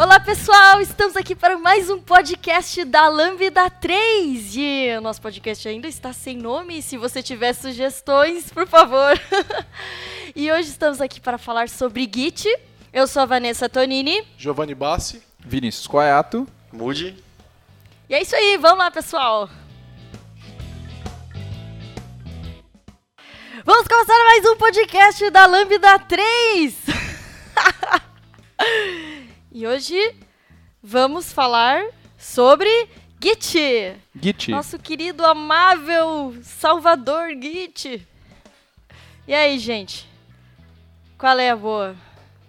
Olá pessoal, estamos aqui para mais um podcast da Lambda 3 e o nosso podcast ainda está sem nome, se você tiver sugestões, por favor. e hoje estamos aqui para falar sobre Git. Eu sou a Vanessa Tonini. Giovanni Bassi. Vinícius Coato. Mude. E é isso aí, vamos lá pessoal. Vamos começar mais um podcast da Lambda 3. E hoje vamos falar sobre Git. Git. Nosso querido, amável Salvador Git. E aí, gente? Qual é a boa?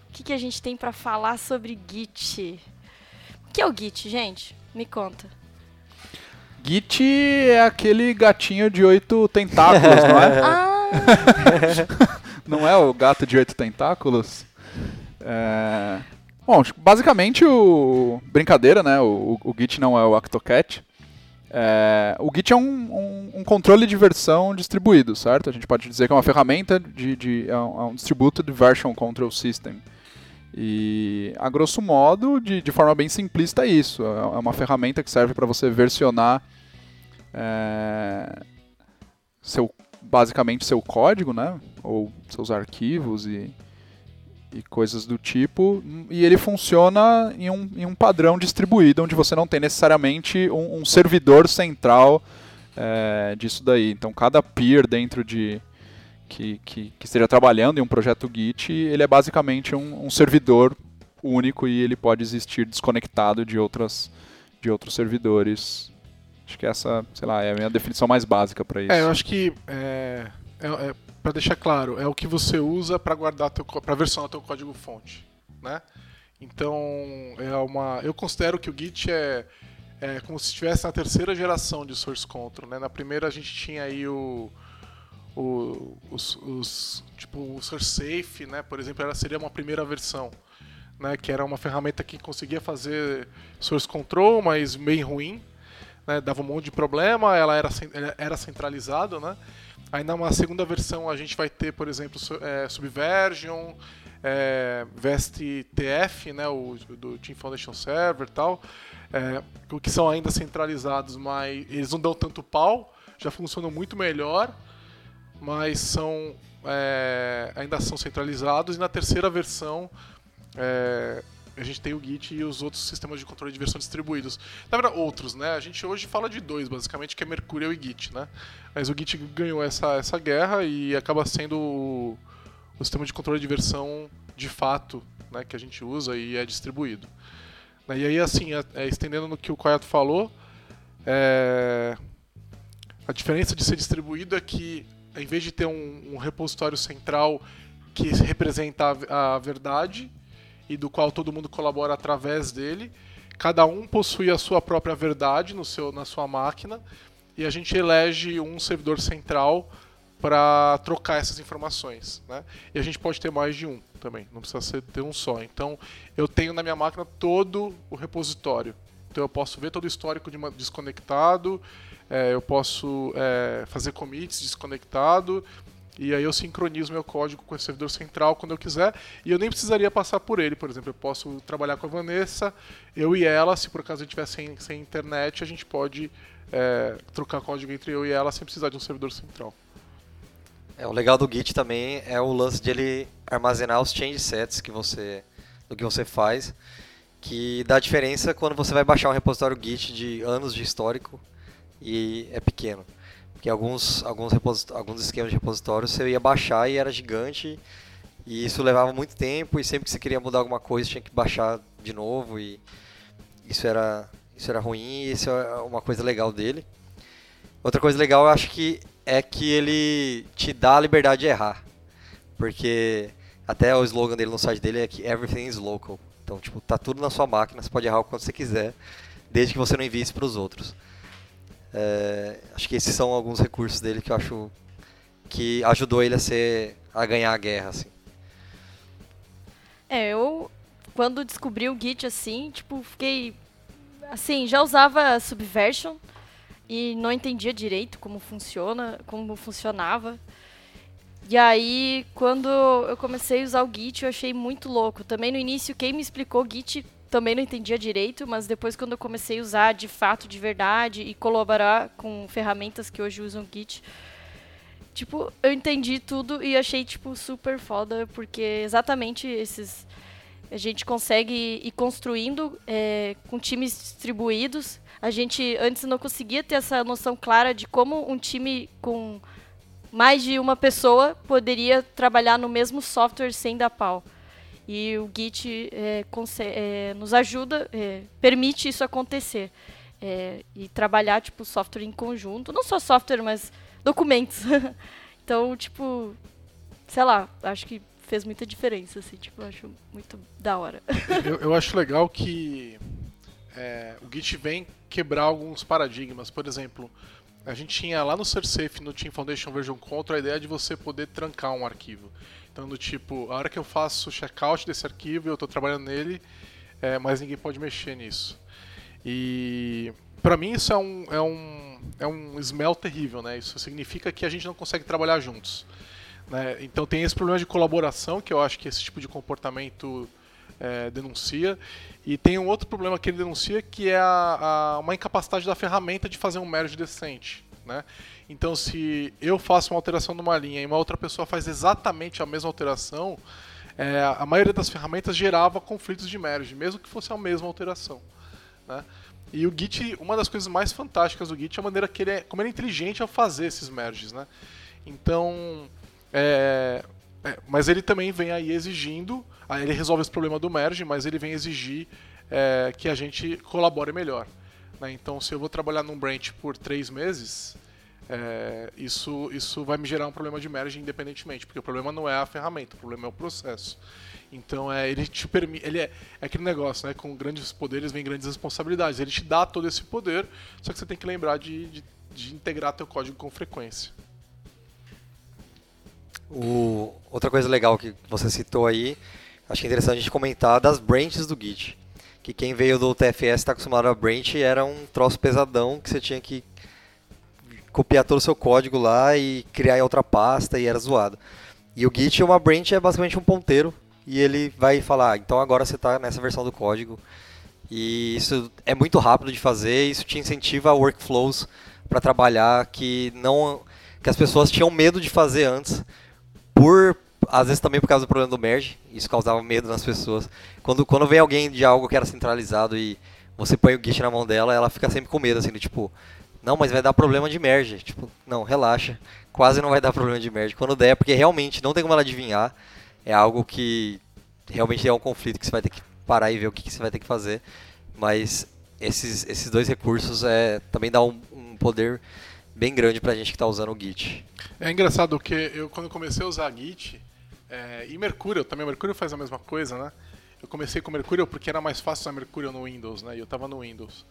O que, que a gente tem para falar sobre Git? O que é o Git, gente? Me conta. Git é aquele gatinho de oito tentáculos, não é? Ah, não é o gato de oito tentáculos? É... Bom, basicamente o. Brincadeira, né? O, o Git não é o Octocat. É... O Git é um, um, um, controle de versão distribuído, certo? A gente pode dizer que é uma ferramenta de. de é um, é um Distributed Version Control System. E, a grosso modo, de, de forma bem simplista, é isso. É uma ferramenta que serve para você versionar é, seu, basicamente seu código, né? Ou seus arquivos e, e coisas do tipo. E ele funciona em um, em um padrão distribuído, onde você não tem necessariamente um, um servidor central é, disso daí. Então, cada peer dentro de. Que, que, que, esteja trabalhando em um projeto Git, ele é basicamente um, um servidor único e ele pode existir desconectado de, outras, de outros servidores Acho que essa, sei lá, é a minha definição mais básica para isso. É, eu acho que é, é, é para deixar claro, é o que você usa para guardar para versionar teu código fonte, né? Então, é uma, eu considero que o Git é, é como se estivesse na terceira geração de source control, né? Na primeira a gente tinha aí o, o os, os, tipo o source safe, né? Por exemplo, ela seria uma primeira versão. Né, que era uma ferramenta que conseguia fazer source control, mas bem ruim, né, dava um monte de problema, ela era, era centralizada, né? Aí na segunda versão a gente vai ter, por exemplo, é, Subversion, é, VestTF, né, o do Team Foundation Server e tal, é, que são ainda centralizados, mas eles não dão tanto pau, já funcionam muito melhor, mas são é, ainda são centralizados. E na terceira versão é, a gente tem o Git e os outros sistemas de controle de versão distribuídos. Na verdade, outros, né? A gente hoje fala de dois, basicamente, que é Mercurial e Git, né? Mas o Git ganhou essa, essa guerra e acaba sendo o, o sistema de controle de versão de fato né, que a gente usa e é distribuído. Né, e aí, assim, é, é, estendendo no que o Koyato falou, é, a diferença de ser distribuído é que, em vez de ter um, um repositório central que representa a, a verdade, e do qual todo mundo colabora através dele. Cada um possui a sua própria verdade no seu, na sua máquina e a gente elege um servidor central para trocar essas informações. Né? E a gente pode ter mais de um também, não precisa ser, ter um só. Então eu tenho na minha máquina todo o repositório. Então eu posso ver todo o histórico de desconectado, é, eu posso é, fazer commits desconectado, e aí eu sincronizo meu código com esse servidor central quando eu quiser. E eu nem precisaria passar por ele. Por exemplo, eu posso trabalhar com a Vanessa, eu e ela, se por acaso a gente estiver sem, sem internet, a gente pode é, trocar código entre eu e ela sem precisar de um servidor central. É, o legal do Git também é o lance de ele armazenar os change sets que você, do que você faz, que dá diferença quando você vai baixar um repositório Git de anos de histórico e é pequeno que alguns, alguns, alguns esquemas de repositório você ia baixar e era gigante e isso levava muito tempo e sempre que você queria mudar alguma coisa tinha que baixar de novo e isso era, isso era ruim e isso é uma coisa legal dele. Outra coisa legal eu acho que é que ele te dá a liberdade de errar, porque até o slogan dele no site dele é que everything is local. Então, tipo, tá tudo na sua máquina, você pode errar o quanto você quiser, desde que você não envie isso para os outros. É, acho que esses são alguns recursos dele que eu acho que ajudou ele a ser a ganhar a guerra assim. É, eu quando descobri o Git assim, tipo, fiquei assim, já usava Subversion e não entendia direito como funciona, como funcionava. E aí, quando eu comecei a usar o Git, eu achei muito louco. Também no início, quem me explicou Git também não entendia direito, mas depois quando eu comecei a usar de fato, de verdade, e colaborar com ferramentas que hoje usam Git, tipo, eu entendi tudo e achei, tipo, super foda, porque exatamente esses... A gente consegue ir construindo é, com times distribuídos. A gente antes não conseguia ter essa noção clara de como um time com mais de uma pessoa poderia trabalhar no mesmo software sem dar pau. E o Git é, é, nos ajuda, é, permite isso acontecer. É, e trabalhar, tipo, software em conjunto. Não só software, mas documentos. então, tipo, sei lá, acho que fez muita diferença, assim, tipo, acho muito da hora. eu, eu acho legal que é, o Git vem quebrar alguns paradigmas. Por exemplo, a gente tinha lá no SurSafe, no Team Foundation Version Control, a ideia de você poder trancar um arquivo. Então, do tipo, a hora que eu faço o checkout desse arquivo, eu estou trabalhando nele, é, mas ninguém pode mexer nisso. E para mim isso é um, é, um, é um smell terrível, né? Isso significa que a gente não consegue trabalhar juntos. Né? Então tem esse problema de colaboração que eu acho que esse tipo de comportamento é, denuncia. E tem um outro problema que ele denuncia que é a, a, uma incapacidade da ferramenta de fazer um merge decente. Né? Então, se eu faço uma alteração numa linha e uma outra pessoa faz exatamente a mesma alteração, é, a maioria das ferramentas gerava conflitos de merge, mesmo que fosse a mesma alteração. Né? E o Git, uma das coisas mais fantásticas do Git é a maneira que ele é, como ele é inteligente ao fazer esses merges. Né? Então, é, é, mas ele também vem aí exigindo, aí ele resolve esse problema do merge, mas ele vem exigir é, que a gente colabore melhor. Né? Então, se eu vou trabalhar num branch por três meses, é, isso, isso vai me gerar um problema de merge independentemente, porque o problema não é a ferramenta, o problema é o processo. Então, é, ele te permite, é, é aquele negócio, né? Com grandes poderes vem grandes responsabilidades. Ele te dá todo esse poder, só que você tem que lembrar de, de, de integrar teu código com frequência. O, outra coisa legal que você citou aí, acho que é interessante a gente comentar das branches do Git. Que quem veio do TFS está acostumado a branch era um troço pesadão que você tinha que copiar todo o seu código lá e criar em outra pasta e era zoado. E o Git, uma branch é basicamente um ponteiro e ele vai falar, ah, então agora você está nessa versão do código. E isso é muito rápido de fazer, isso te incentiva a workflows para trabalhar que não que as pessoas tinham medo de fazer antes por às vezes também por causa do problema do merge, isso causava medo nas pessoas. Quando, quando vem alguém de algo que era centralizado e você põe o Git na mão dela, ela fica sempre com medo, assim, do tipo, não, mas vai dar problema de merge. Tipo, não, relaxa, quase não vai dar problema de merge. Quando der, porque realmente não tem como ela adivinhar, é algo que realmente é um conflito que você vai ter que parar e ver o que, que você vai ter que fazer. Mas esses, esses dois recursos é, também dá um, um poder bem grande pra gente que está usando o Git. É engraçado que eu quando comecei a usar Git, é, e Mercurial também, Mercurial faz a mesma coisa, né? Eu comecei com Mercurial porque era mais fácil usar Mercurial no Windows, né? Eu estava no Windows.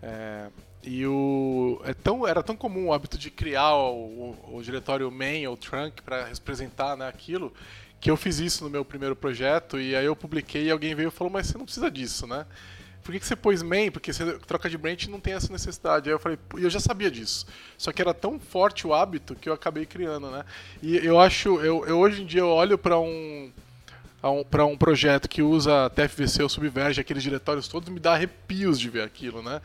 É, e o, é tão, era tão comum o hábito de criar o, o, o diretório main ou trunk para representar né, aquilo, que eu fiz isso no meu primeiro projeto e aí eu publiquei e alguém veio e falou, mas você não precisa disso, né? Por que, que você pôs main? Porque você troca de branch não tem essa necessidade. Aí eu falei, e eu já sabia disso. Só que era tão forte o hábito que eu acabei criando, né? E eu acho, eu, eu hoje em dia eu olho para um para um projeto que usa TFVC ou Subverge, aqueles diretórios todos, me dá arrepios de ver aquilo, né?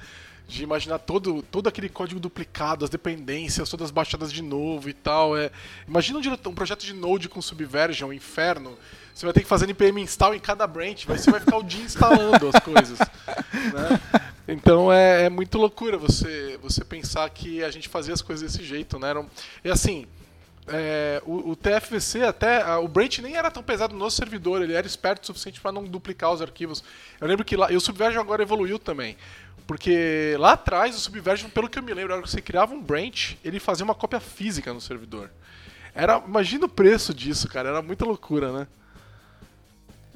De imaginar todo, todo aquele código duplicado, as dependências, todas baixadas de novo e tal. É, imagina um, um projeto de Node com Subversion, um inferno. Você vai ter que fazer npm install em cada branch, você vai ficar o dia instalando as coisas. Né? Então é, é, muito loucura você, você pensar que a gente fazia as coisas desse jeito. Né? e assim, é, o, o, TFVC até o branch nem era tão pesado no servidor, ele era esperto o suficiente para não duplicar os arquivos. Eu lembro que lá, e o Subversion agora evoluiu também. Porque lá atrás o Subversion, pelo que eu me lembro, era que você criava um branch, ele fazia uma cópia física no servidor. Era, imagina o preço disso, cara, era muita loucura, né?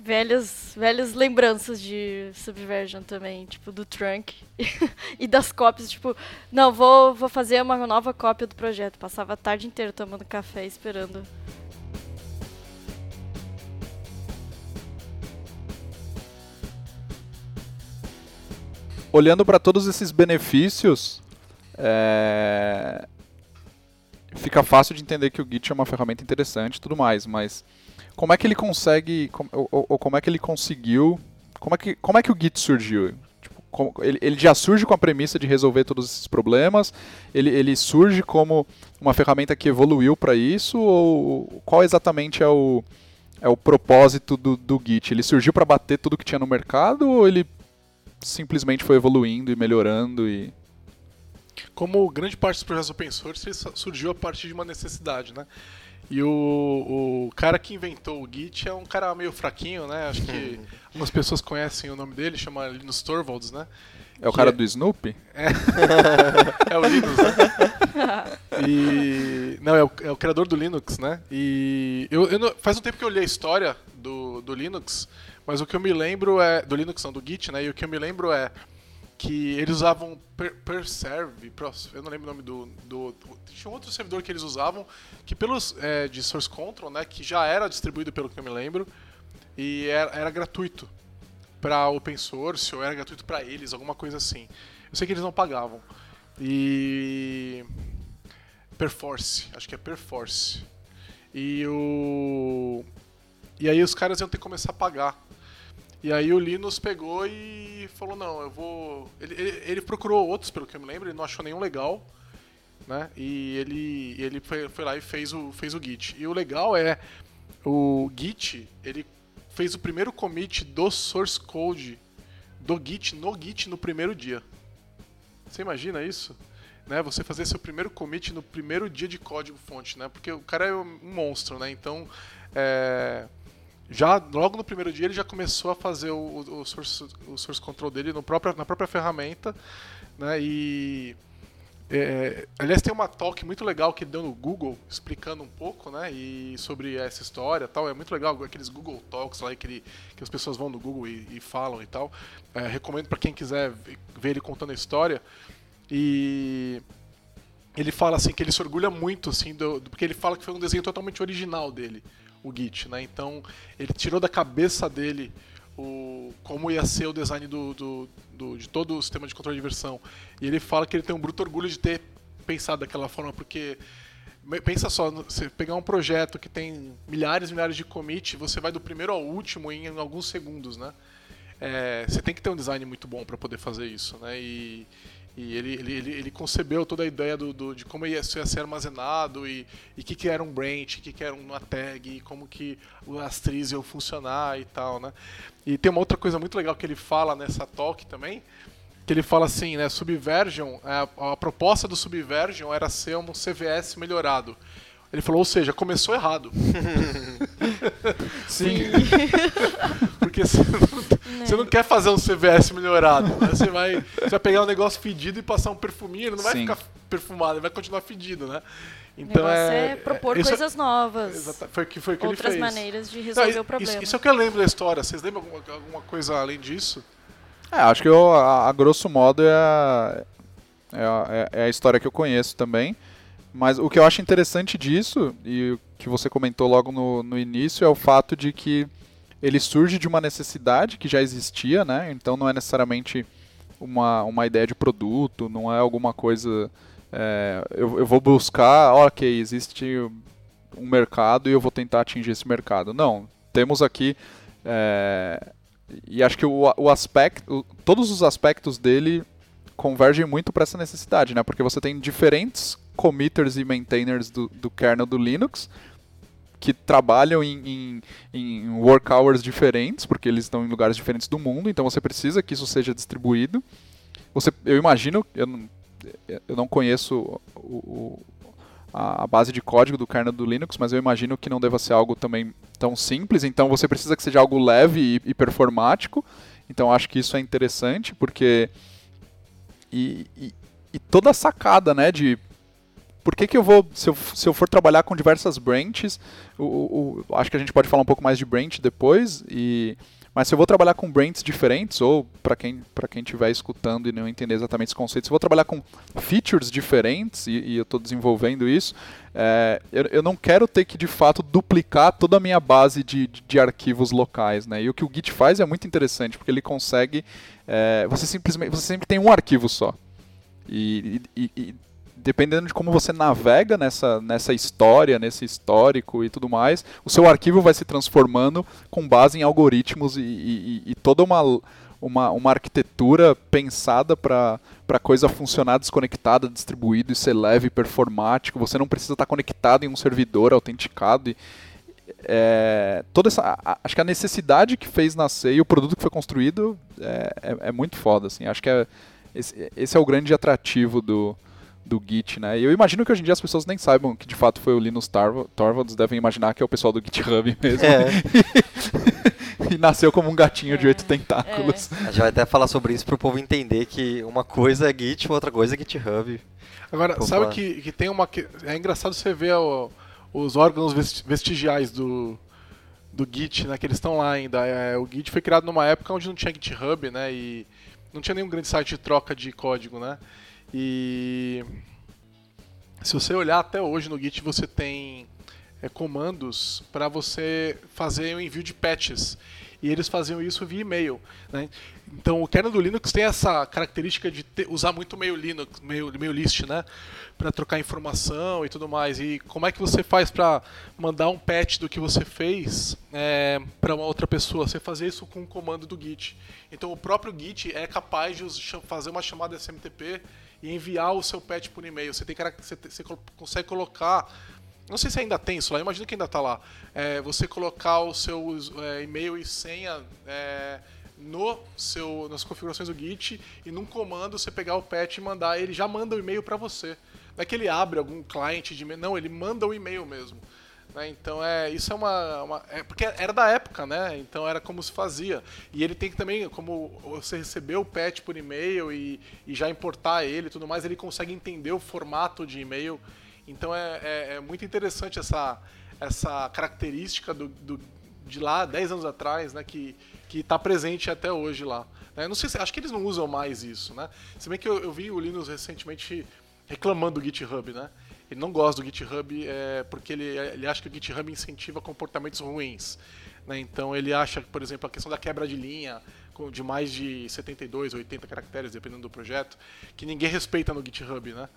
Velhas, velhas lembranças de Subversion também, tipo, do Trunk e das cópias, tipo, não, vou, vou fazer uma nova cópia do projeto. Passava a tarde inteira tomando café esperando olhando para todos esses benefícios, é... fica fácil de entender que o Git é uma ferramenta interessante e tudo mais, mas como é que ele consegue, ou, ou, como é que ele conseguiu como, é que, como é que o Git surgiu? Tipo, como, ele, ele já surge com a premissa de resolver todos esses problemas? Ele, ele surge como uma ferramenta que evoluiu para isso? Ou qual exatamente é o, é o propósito do, do Git? Ele surgiu para bater tudo que tinha no mercado ou ele simplesmente foi evoluindo e melhorando e como grande parte dos projetos open source surgiu a partir de uma necessidade, né? E o, o cara que inventou o Git é um cara meio fraquinho, né? Acho que algumas pessoas conhecem o nome dele, chama Linus Torvalds, né? É o cara é... do Snoopy? É. é o Linus, né? E... Não, é o, é o, criador do Linux, né? E eu, eu não... faz um tempo que eu li a história do, do Linux, mas o que eu me lembro é... Do Linux não, do Git, né? E o que eu me lembro é que eles usavam per, Perserve, eu não lembro o nome do, do, do, tinha um outro servidor que eles usavam que pelos é, de source control, né, que já era distribuído pelo que eu me lembro e era, era gratuito para open source ou era gratuito para eles, alguma coisa assim. Eu sei que eles não pagavam. E Perforce, acho que é Perforce. E o e aí os caras iam ter que começar a pagar e aí o Linus pegou e falou, não, eu vou. Ele, ele, ele, procurou outros, pelo que eu me lembro, ele não achou nenhum legal. Né? E ele, ele foi, foi lá e fez o, fez o Git. E o legal é, o Git, ele fez o primeiro commit do source code do Git no Git no primeiro dia. Você imagina isso? Né, você fazer seu primeiro commit no primeiro dia de código fonte, né? Porque o cara é um monstro, né? Então, é, já logo no primeiro dia ele já começou a fazer o, o, source, o source control dele no próprio, na própria ferramenta, né? E é, aliás tem uma talk muito legal que ele deu no Google explicando um pouco, né? E sobre essa história, tal. É muito legal aqueles Google Talks lá que, ele, que as pessoas vão no Google e, e falam e tal. É, recomendo para quem quiser ver ele contando a história. E ele fala assim que ele se orgulha muito assim do, porque ele fala que foi um desenho totalmente original dele o Git, né? Então ele tirou da cabeça dele o, como ia ser o design do, do, do, de todo o sistema de controle de versão. E ele fala que ele tem um bruto orgulho de ter pensado daquela forma, porque pensa só, você pegar um projeto que tem milhares e milhares de commit, você vai do primeiro ao último em alguns segundos, né? É, você tem que ter um design muito bom para poder fazer isso, né? E, e ele, ele, ele, ele, concebeu toda a ideia do, do, de como ia, ia ser armazenado e o que, que era um branch, o que, que era uma tag, e como que as trees iam funcionar e tal, né? E tem uma outra coisa muito legal que ele fala nessa talk também, que ele fala assim, né, Subversion, a, a proposta do Subversion era ser um CVS melhorado. Ele falou, ou seja, começou errado. Sim. Porque você não, você não, quer fazer um CVS melhorado. Né? Você, vai, você vai pegar um negócio fedido e passar um perfuminho, ele não vai Sim. ficar perfumado, ele vai continuar fedido, né? Então é, é propor é, coisas novas. Exata, foi que foi que Outras ele fez. maneiras de resolver não, o problema. Isso, isso, é o que eu lembro da história. Vocês lembram alguma, alguma coisa além disso? É, acho que eu, a, a, grosso modo é a, é a, é a história que eu conheço também. Mas o que eu acho interessante disso, e o que você comentou logo no, no início, é o fato de que ele surge de uma necessidade que já existia, né? Então não é necessariamente uma, uma ideia de produto, não é alguma coisa. É, eu, eu vou buscar, ok, existe um mercado e eu vou tentar atingir esse mercado. Não, temos aqui. É, e acho que o, o aspecto, todos os aspectos dele convergem muito para essa necessidade, né? Porque você tem diferentes committers e maintainers do, do kernel do Linux que trabalham em, em, em, work hours diferentes, porque eles estão em lugares diferentes do mundo, então você precisa que isso seja distribuído. Você, eu imagino, eu não, eu não conheço o, o, a, base de código do kernel do Linux, mas eu imagino que não deva ser algo também tão simples, então você precisa que seja algo leve e, e performático, então acho que isso é interessante, porque... E, e, e toda a sacada, né, de por que, que eu vou, se eu, se eu for trabalhar com diversas branches, o, o, acho que a gente pode falar um pouco mais de branch depois, e, mas se eu vou trabalhar com branches diferentes, ou para quem para quem estiver escutando e não entender exatamente esse conceito, se eu vou trabalhar com features diferentes, e, e eu estou desenvolvendo isso, é, eu, eu, não quero ter que de fato duplicar toda a minha base de, de, de, arquivos locais, né? E o que o Git faz é muito interessante, porque ele consegue, é, você simplesmente, você sempre tem um arquivo só. E, e, e, dependendo de como você navega nessa, nessa história, nesse histórico e tudo mais, o seu arquivo vai se transformando com base em algoritmos e, e, e toda uma, uma, uma arquitetura pensada para a coisa funcionar desconectada, distribuído e ser leve e performático. Você não precisa estar conectado em um servidor autenticado. E, é, toda essa, acho que a necessidade que fez nascer e o produto que foi construído é, é, é muito foda. Assim. Acho que é, esse, esse é o grande atrativo do, do Git, né? E eu imagino que hoje em dia as pessoas nem saibam que de fato foi o Linus Torvalds, devem imaginar que é o pessoal do GitHub mesmo. É. e nasceu como um gatinho é. de oito tentáculos. É. A gente vai até falar sobre isso para o povo entender que uma coisa é Git, outra coisa é GitHub. Agora, sabe que, que tem uma. É engraçado você ver o, os órgãos vestigiais do, do Git, né? Que eles estão lá ainda. É, o Git foi criado numa época onde não tinha GitHub, né? E não tinha nenhum grande site de troca de código, né? E se você olhar até hoje no Git, você tem é, comandos para você fazer o envio de patches. E eles faziam isso via e-mail. Né? Então o kernel do Linux tem essa característica de ter, usar muito meio Linux, meio, meio list, né? Para trocar informação e tudo mais. E como é que você faz para mandar um patch do que você fez é, para uma outra pessoa? Você fazer isso com um comando do Git. Então o próprio Git é capaz de fazer uma chamada SMTP e enviar o seu patch por e-mail. Você, tem, você, você consegue colocar não sei se ainda tem isso lá, imagino que ainda está lá. É, você colocar o seu é, e-mail e senha é, no seu, nas configurações do Git e num comando você pegar o patch e mandar, ele já manda o e-mail para você. Não é que ele abre algum cliente de e-mail, não, ele manda o e-mail mesmo. Né? Então é isso é uma, uma é, porque era da época, né? Então era como se fazia. E ele tem que também, como você recebeu o patch por e-mail e, e já importar ele e tudo mais, ele consegue entender o formato de e-mail. Então é, é, é muito interessante essa, essa característica do, do, de lá 10 anos atrás, né? Que que está presente até hoje lá. Né? Não sei se, acho que eles não usam mais isso, né? Se bem que eu, eu vi o Linus recentemente reclamando do GitHub, né? Ele não gosta do GitHub é, porque ele, ele acha que o GitHub incentiva comportamentos ruins. Né? Então ele acha, por exemplo, a questão da quebra de linha de mais de 72, 80 caracteres, dependendo do projeto, que ninguém respeita no GitHub, né?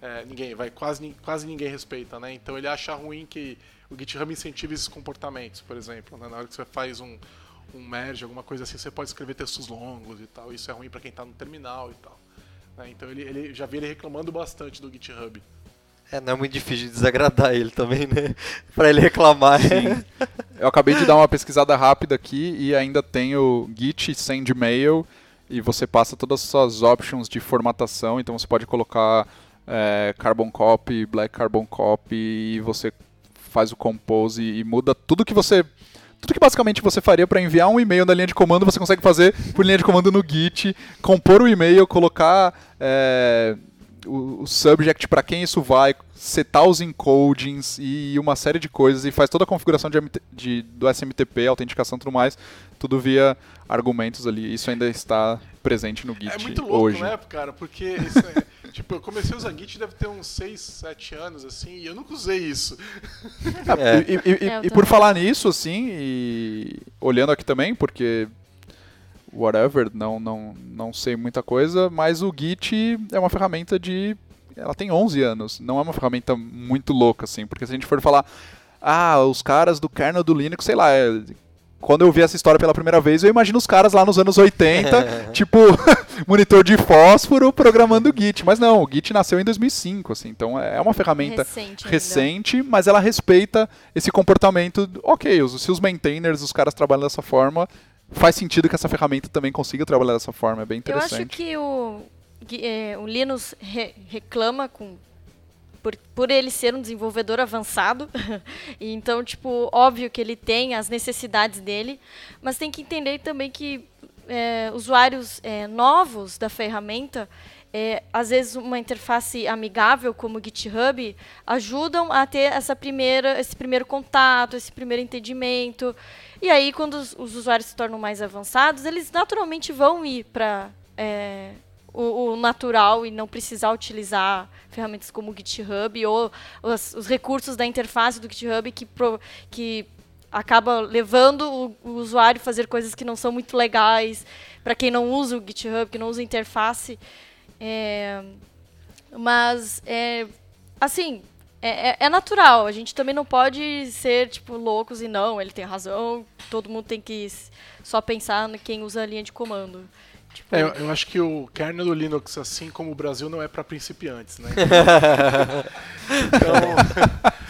É, ninguém, vai, quase, quase ninguém respeita, né? Então ele acha ruim que o GitHub incentive esses comportamentos, por exemplo, né? na hora que você faz um, um merge, alguma coisa assim, você pode escrever textos longos e tal. Isso é ruim para quem está no terminal e tal. Né? Então ele, ele já vi ele reclamando bastante do GitHub. É, não é muito difícil de desagradar ele também, né? para ele reclamar. Sim. Eu acabei de dar uma pesquisada rápida aqui e ainda tem o Git Send Mail e você passa todas as suas options de formatação, então você pode colocar é, Carbon Copy, Black Carbon Copy e você faz o compose e muda tudo que você tudo que basicamente você faria para enviar um e-mail na linha de comando, você consegue fazer por linha de comando no Git, compor o e-mail, colocar é, o, o, subject para quem isso vai, setar os encodings e uma série de coisas e faz toda a configuração de, de, do SMTP, autenticação e tudo mais, tudo via argumentos ali. Isso ainda está presente no Git hoje. É muito louco, hoje. né, cara? Porque isso é... Tipo, eu comecei a usar Git deve ter uns 6, 7 anos, assim, e eu nunca usei isso. É. E, e, e, é, e por falar nisso, assim, e olhando aqui também, porque whatever, não, não, não sei muita coisa, mas o Git é uma ferramenta de. Ela tem 11 anos, não é uma ferramenta muito louca, assim, porque se a gente for falar, ah, os caras do kernel do Linux, sei lá, é quando eu vi essa história pela primeira vez, eu imagino os caras lá nos anos 80, tipo, monitor de fósforo programando o Git. Mas não, o Git nasceu em 2005, assim, então é uma ferramenta recente, recente mas ela respeita esse comportamento. Ok, os, se os maintainers, os caras trabalham dessa forma, faz sentido que essa ferramenta também consiga trabalhar dessa forma, é bem interessante. Eu acho que o, é, o Linux re, reclama com por, por ele ser um desenvolvedor avançado. e então, tipo, óbvio que ele tem as necessidades dele, mas tem que entender também que é, usuários é, novos da ferramenta, é, às vezes uma interface amigável como o GitHub ajudam a ter essa primeira, esse primeiro contato, esse primeiro entendimento. E aí, quando os, os usuários se tornam mais avançados, eles naturalmente vão ir para é, o, o, natural e não precisar utilizar ferramentas como o GitHub ou os, os recursos da interface do GitHub que, pro, que acaba levando o, o, usuário a fazer coisas que não são muito legais para quem não usa o GitHub, que não usa a interface. É, Mas, é, assim, é, é, é natural. A gente também não pode ser, tipo, loucos e não, ele tem razão. Todo mundo tem que só pensar em quem usa a linha de comando. Tipo... É, eu, eu, acho que o kernel do Linux, assim como o Brasil, não é para principiantes, né? então,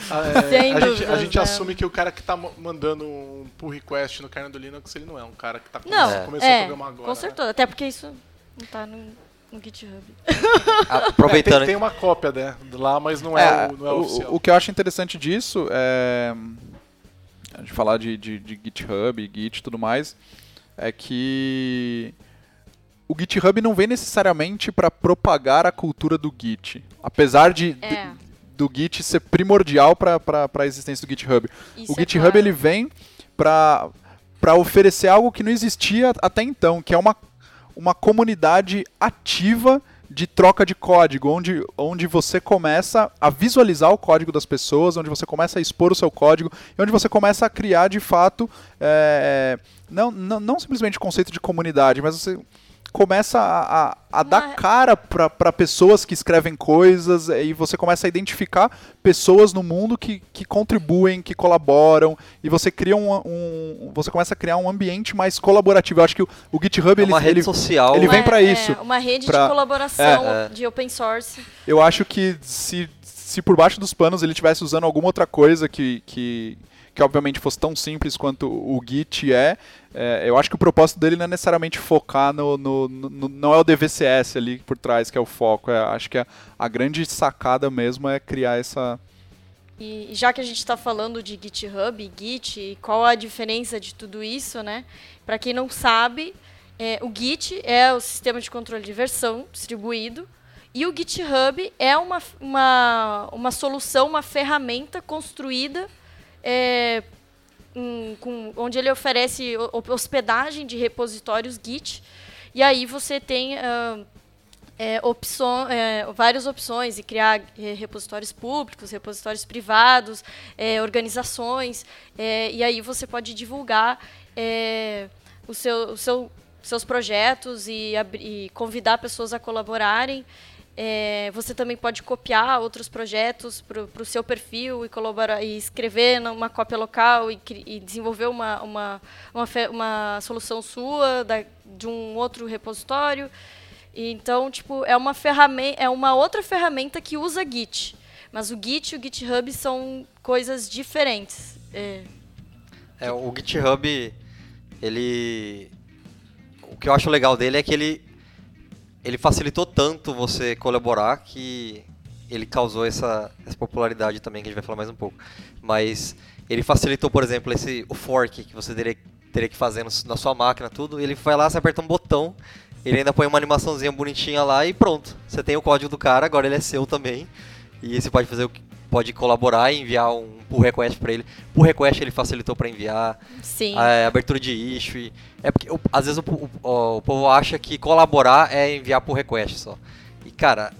é, a, gente, a gente né? assume que o cara que está mandando um pull request no kernel do Linux, ele não é um cara que está não, começou é, a programar agora. Com certeza, né? até porque isso não está no, no GitHub. Aproveitando. É, tem, tem, uma cópia né, lá, mas não é, é o, não é o, oficial. O que eu acho interessante disso é. De falar de, de, de GitHub, Git e tudo mais, é que o GitHub não vem necessariamente para propagar a cultura do Git. Apesar de, é. de do Git ser primordial para a existência do GitHub. Isso o é GitHub claro. ele vem para oferecer algo que não existia até então, que é uma, uma comunidade ativa de troca de código, onde, onde você começa a visualizar o código das pessoas, onde você começa a expor o seu código, e onde você começa a criar de fato, é, não, não, não simplesmente o conceito de comunidade, mas você começa a, a, a dar cara para pessoas que escrevem coisas e você começa a identificar pessoas no mundo que, que contribuem, que colaboram e você cria um, um você começa a criar um ambiente mais colaborativo. Eu acho que o, o GitHub é uma ele, rede ele, social, ele vem para isso, é, uma rede pra, de colaboração é, de open source. Eu acho que se se por baixo dos panos ele estivesse usando alguma outra coisa que, que que obviamente fosse tão simples quanto o Git é, é eu acho que o propósito dele não é necessariamente focar no, no, no, não é o DVCS ali por trás que é o foco, é, acho que a, a grande sacada mesmo é criar essa e já que a gente está falando de GitHub, Git, qual a diferença de tudo isso, né? Para quem não sabe, é, o Git é o sistema de controle de versão distribuído e o GitHub é uma, uma, uma solução, uma ferramenta construída é, um, com, onde ele oferece hospedagem de repositórios Git. E aí você tem uh, é, opção, é, várias opções e criar é, repositórios públicos, repositórios privados, é, organizações. É, e aí você pode divulgar é, o seu, o seu, seus projetos e, e convidar pessoas a colaborarem. É, você também pode copiar outros projetos para o seu perfil e colaborar e escrever numa cópia local e, e desenvolver uma, uma, uma, uma, solução sua da, de um outro repositório. E, então, tipo, é uma ferramenta, é uma outra ferramenta que usa Git. Mas o Git e o GitHub são coisas diferentes. É, é o GitHub, ele o que eu acho legal dele é que ele ele facilitou tanto você colaborar que ele causou essa, essa popularidade também, que a gente vai falar mais um pouco. Mas ele facilitou, por exemplo, esse, o fork que você teria, teria que fazer no, na sua máquina, tudo. Ele vai lá, você aperta um botão, ele ainda põe uma animaçãozinha bonitinha lá e pronto. Você tem o código do cara, agora ele é seu também. E você pode fazer o que pode colaborar e enviar um pull request para ele. Pull request ele facilitou para enviar. Sim. A, abertura de issue. É porque às vezes o, o, o, povo acha que colaborar é enviar pull request só. E cara,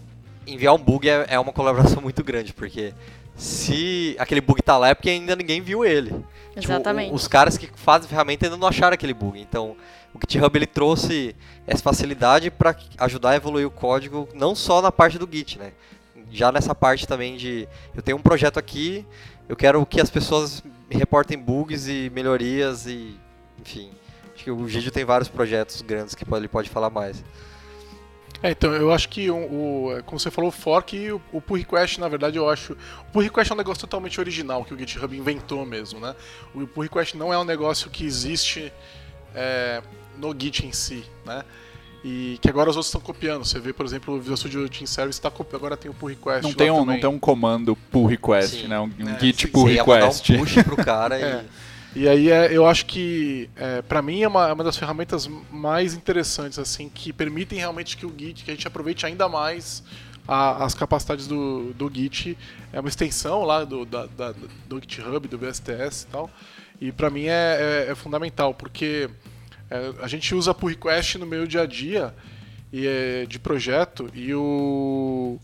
enviar um bug é, é uma colaboração muito grande, porque se aquele bug tá lá é porque ainda ninguém viu ele. Tipo, Exatamente. Tipo, os caras que fazem a ferramenta ainda não acharam aquele bug. Então, o GitHub ele trouxe essa facilidade para ajudar a evoluir o código, não só na parte do Git, né? Já nessa parte também de eu tenho um projeto aqui, eu quero que as pessoas reportem bugs e melhorias e enfim. Acho que o Gidio tem vários projetos grandes que ele pode falar mais. É, então, eu acho que, o, o, como você falou, o fork o, o, pull request, na verdade, eu acho... O pull request é um negócio totalmente original, que o GitHub inventou mesmo, né? O pull request não é um negócio que existe é, no Git em si, né? E que agora os outros estão copiando. Você vê, por exemplo, o Visual Studio Team Service tá copiando, agora tem o pull request. Não tem um, não tem um comando pull request, Sim. né? Um, um é, git pull request. Dar um push pro cara é. e... e aí é, eu acho que é, para mim é uma, é uma das ferramentas mais interessantes assim que permitem realmente que o Git que a gente aproveite ainda mais a, as capacidades do, do Git. É uma extensão lá do, da, da, do GitHub, do BSTS e tal. E para mim é, é, é fundamental porque é, a gente usa pull request no meu dia a dia e, é, de projeto e o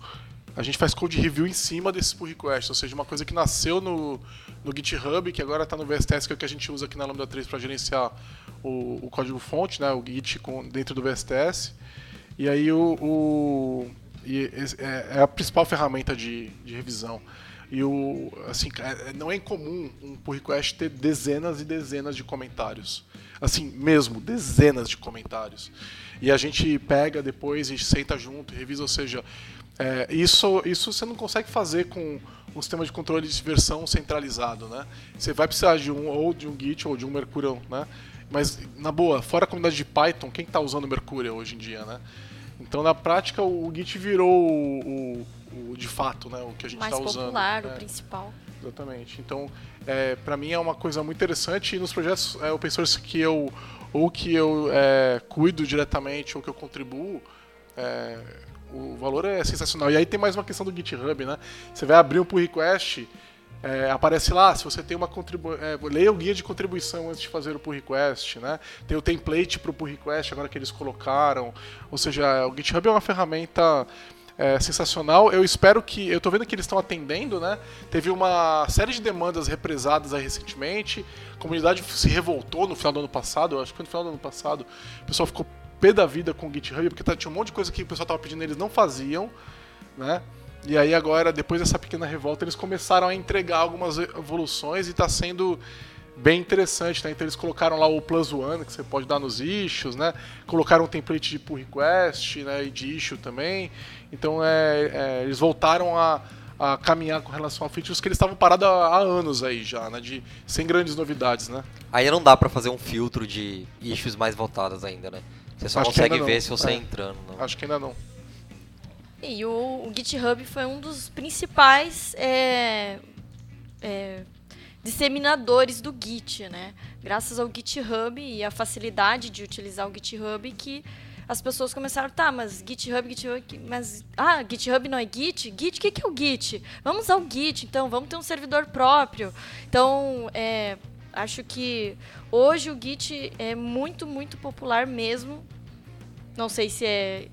a gente faz code review em cima desse pull request, ou seja, uma coisa que nasceu no, no GitHub, que agora está no VSTS, que é o que a gente usa aqui na Lambda 3 para gerenciar o, o código fonte, né, o Git com, dentro do VSTS. E aí o, o, E é, é a principal ferramenta de, de revisão. E o, assim, é, não é incomum um pull request ter dezenas e dezenas de comentários. Assim, mesmo, dezenas de comentários. E a gente pega depois e senta junto, revisa, ou seja, é, isso, isso você não consegue fazer com um sistema de controle de versão centralizado, né? Você vai precisar de um ou de um Git ou de um Mercurial, né? Mas na boa, fora a comunidade de Python, quem está usando Mercurial hoje em dia, né? Então na prática o Git virou o, o, o de fato, né? O que a gente está usando. Mais popular, né? o principal. Exatamente. Então, é, para mim é uma coisa muito interessante e nos projetos é, open source que eu ou que eu é, cuido diretamente ou que eu contribuo, é, o valor é sensacional. E aí tem mais uma questão do GitHub, né? Você vai abrir um pull request, é, aparece lá, se você tem uma contribuição, é, leia o guia de contribuição antes de fazer o pull request, né? Tem o template para o pull request agora que eles colocaram. Ou seja, o GitHub é uma ferramenta é, sensacional. Eu espero que. Eu estou vendo que eles estão atendendo, né? Teve uma série de demandas represadas aí recentemente. A comunidade se revoltou no final do ano passado, acho que no final do ano passado. O pessoal ficou pé da vida com o GitHub, porque tá, tinha um monte de coisa que o pessoal estava pedindo e eles não faziam, né? E aí agora, depois dessa pequena revolta, eles começaram a entregar algumas evoluções e está sendo bem interessante, né? Então eles colocaram lá o plus one que você pode dar nos issues, né? Colocaram um template de pull request, né? E de issue também. Então é, é eles voltaram a, a, caminhar com relação a features que eles estavam parados há, há, anos aí já, né? De sem grandes novidades, né? Aí não dá para fazer um filtro de issues mais votadas ainda, né? Você só Acho consegue ver se você é. entrando. Não. Acho que ainda não. E o, o GitHub foi um dos principais é, é, disseminadores do Git, né? Graças ao GitHub e a facilidade de utilizar o GitHub que as pessoas começaram, tá, mas GitHub, GitHub, mas ah, GitHub não é Git? Git, o que, que é o Git? Vamos usar o Git, então, vamos ter um servidor próprio. Então, é, acho que hoje o Git é muito, muito popular mesmo. Não sei se é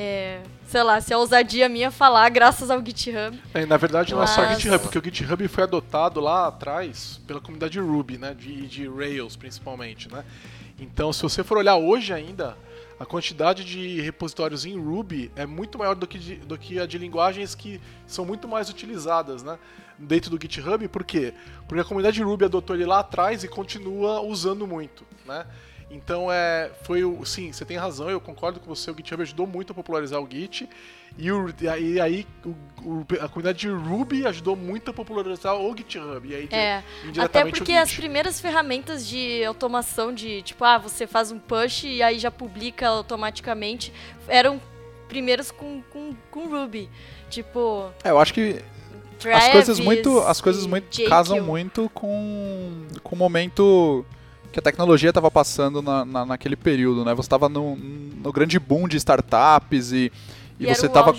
é, sei lá, se é ousadia minha falar graças ao GitHub. É, na verdade não Mas... é só GitHub, porque o GitHub foi adotado lá atrás pela comunidade Ruby, né, de, de Rails principalmente, né. Então, se você for olhar hoje ainda, a quantidade de repositórios em Ruby é muito maior do que, de, do que a de linguagens que são muito mais utilizadas, né? Dentro do GitHub, por quê? Porque a comunidade Ruby adotou ele lá atrás e continua usando muito, né? Então é, foi o, sim, você tem razão, eu concordo com você, o GitHub ajudou muito a popularizar o Git e, o, e aí o, o, a comunidade de Ruby ajudou muito a popularizar o GitHub. E aí, é, até porque as primeiras ferramentas de automação de tipo, ah, você faz um push e aí já publica automaticamente, eram primeiros com, com, com Ruby. Tipo. É, eu acho que Travis as coisas muito, as coisas muito casam muito com, com o momento que a tecnologia estava passando na, na, naquele período, né? Você estava no, no grande boom de startups e, e, e você estava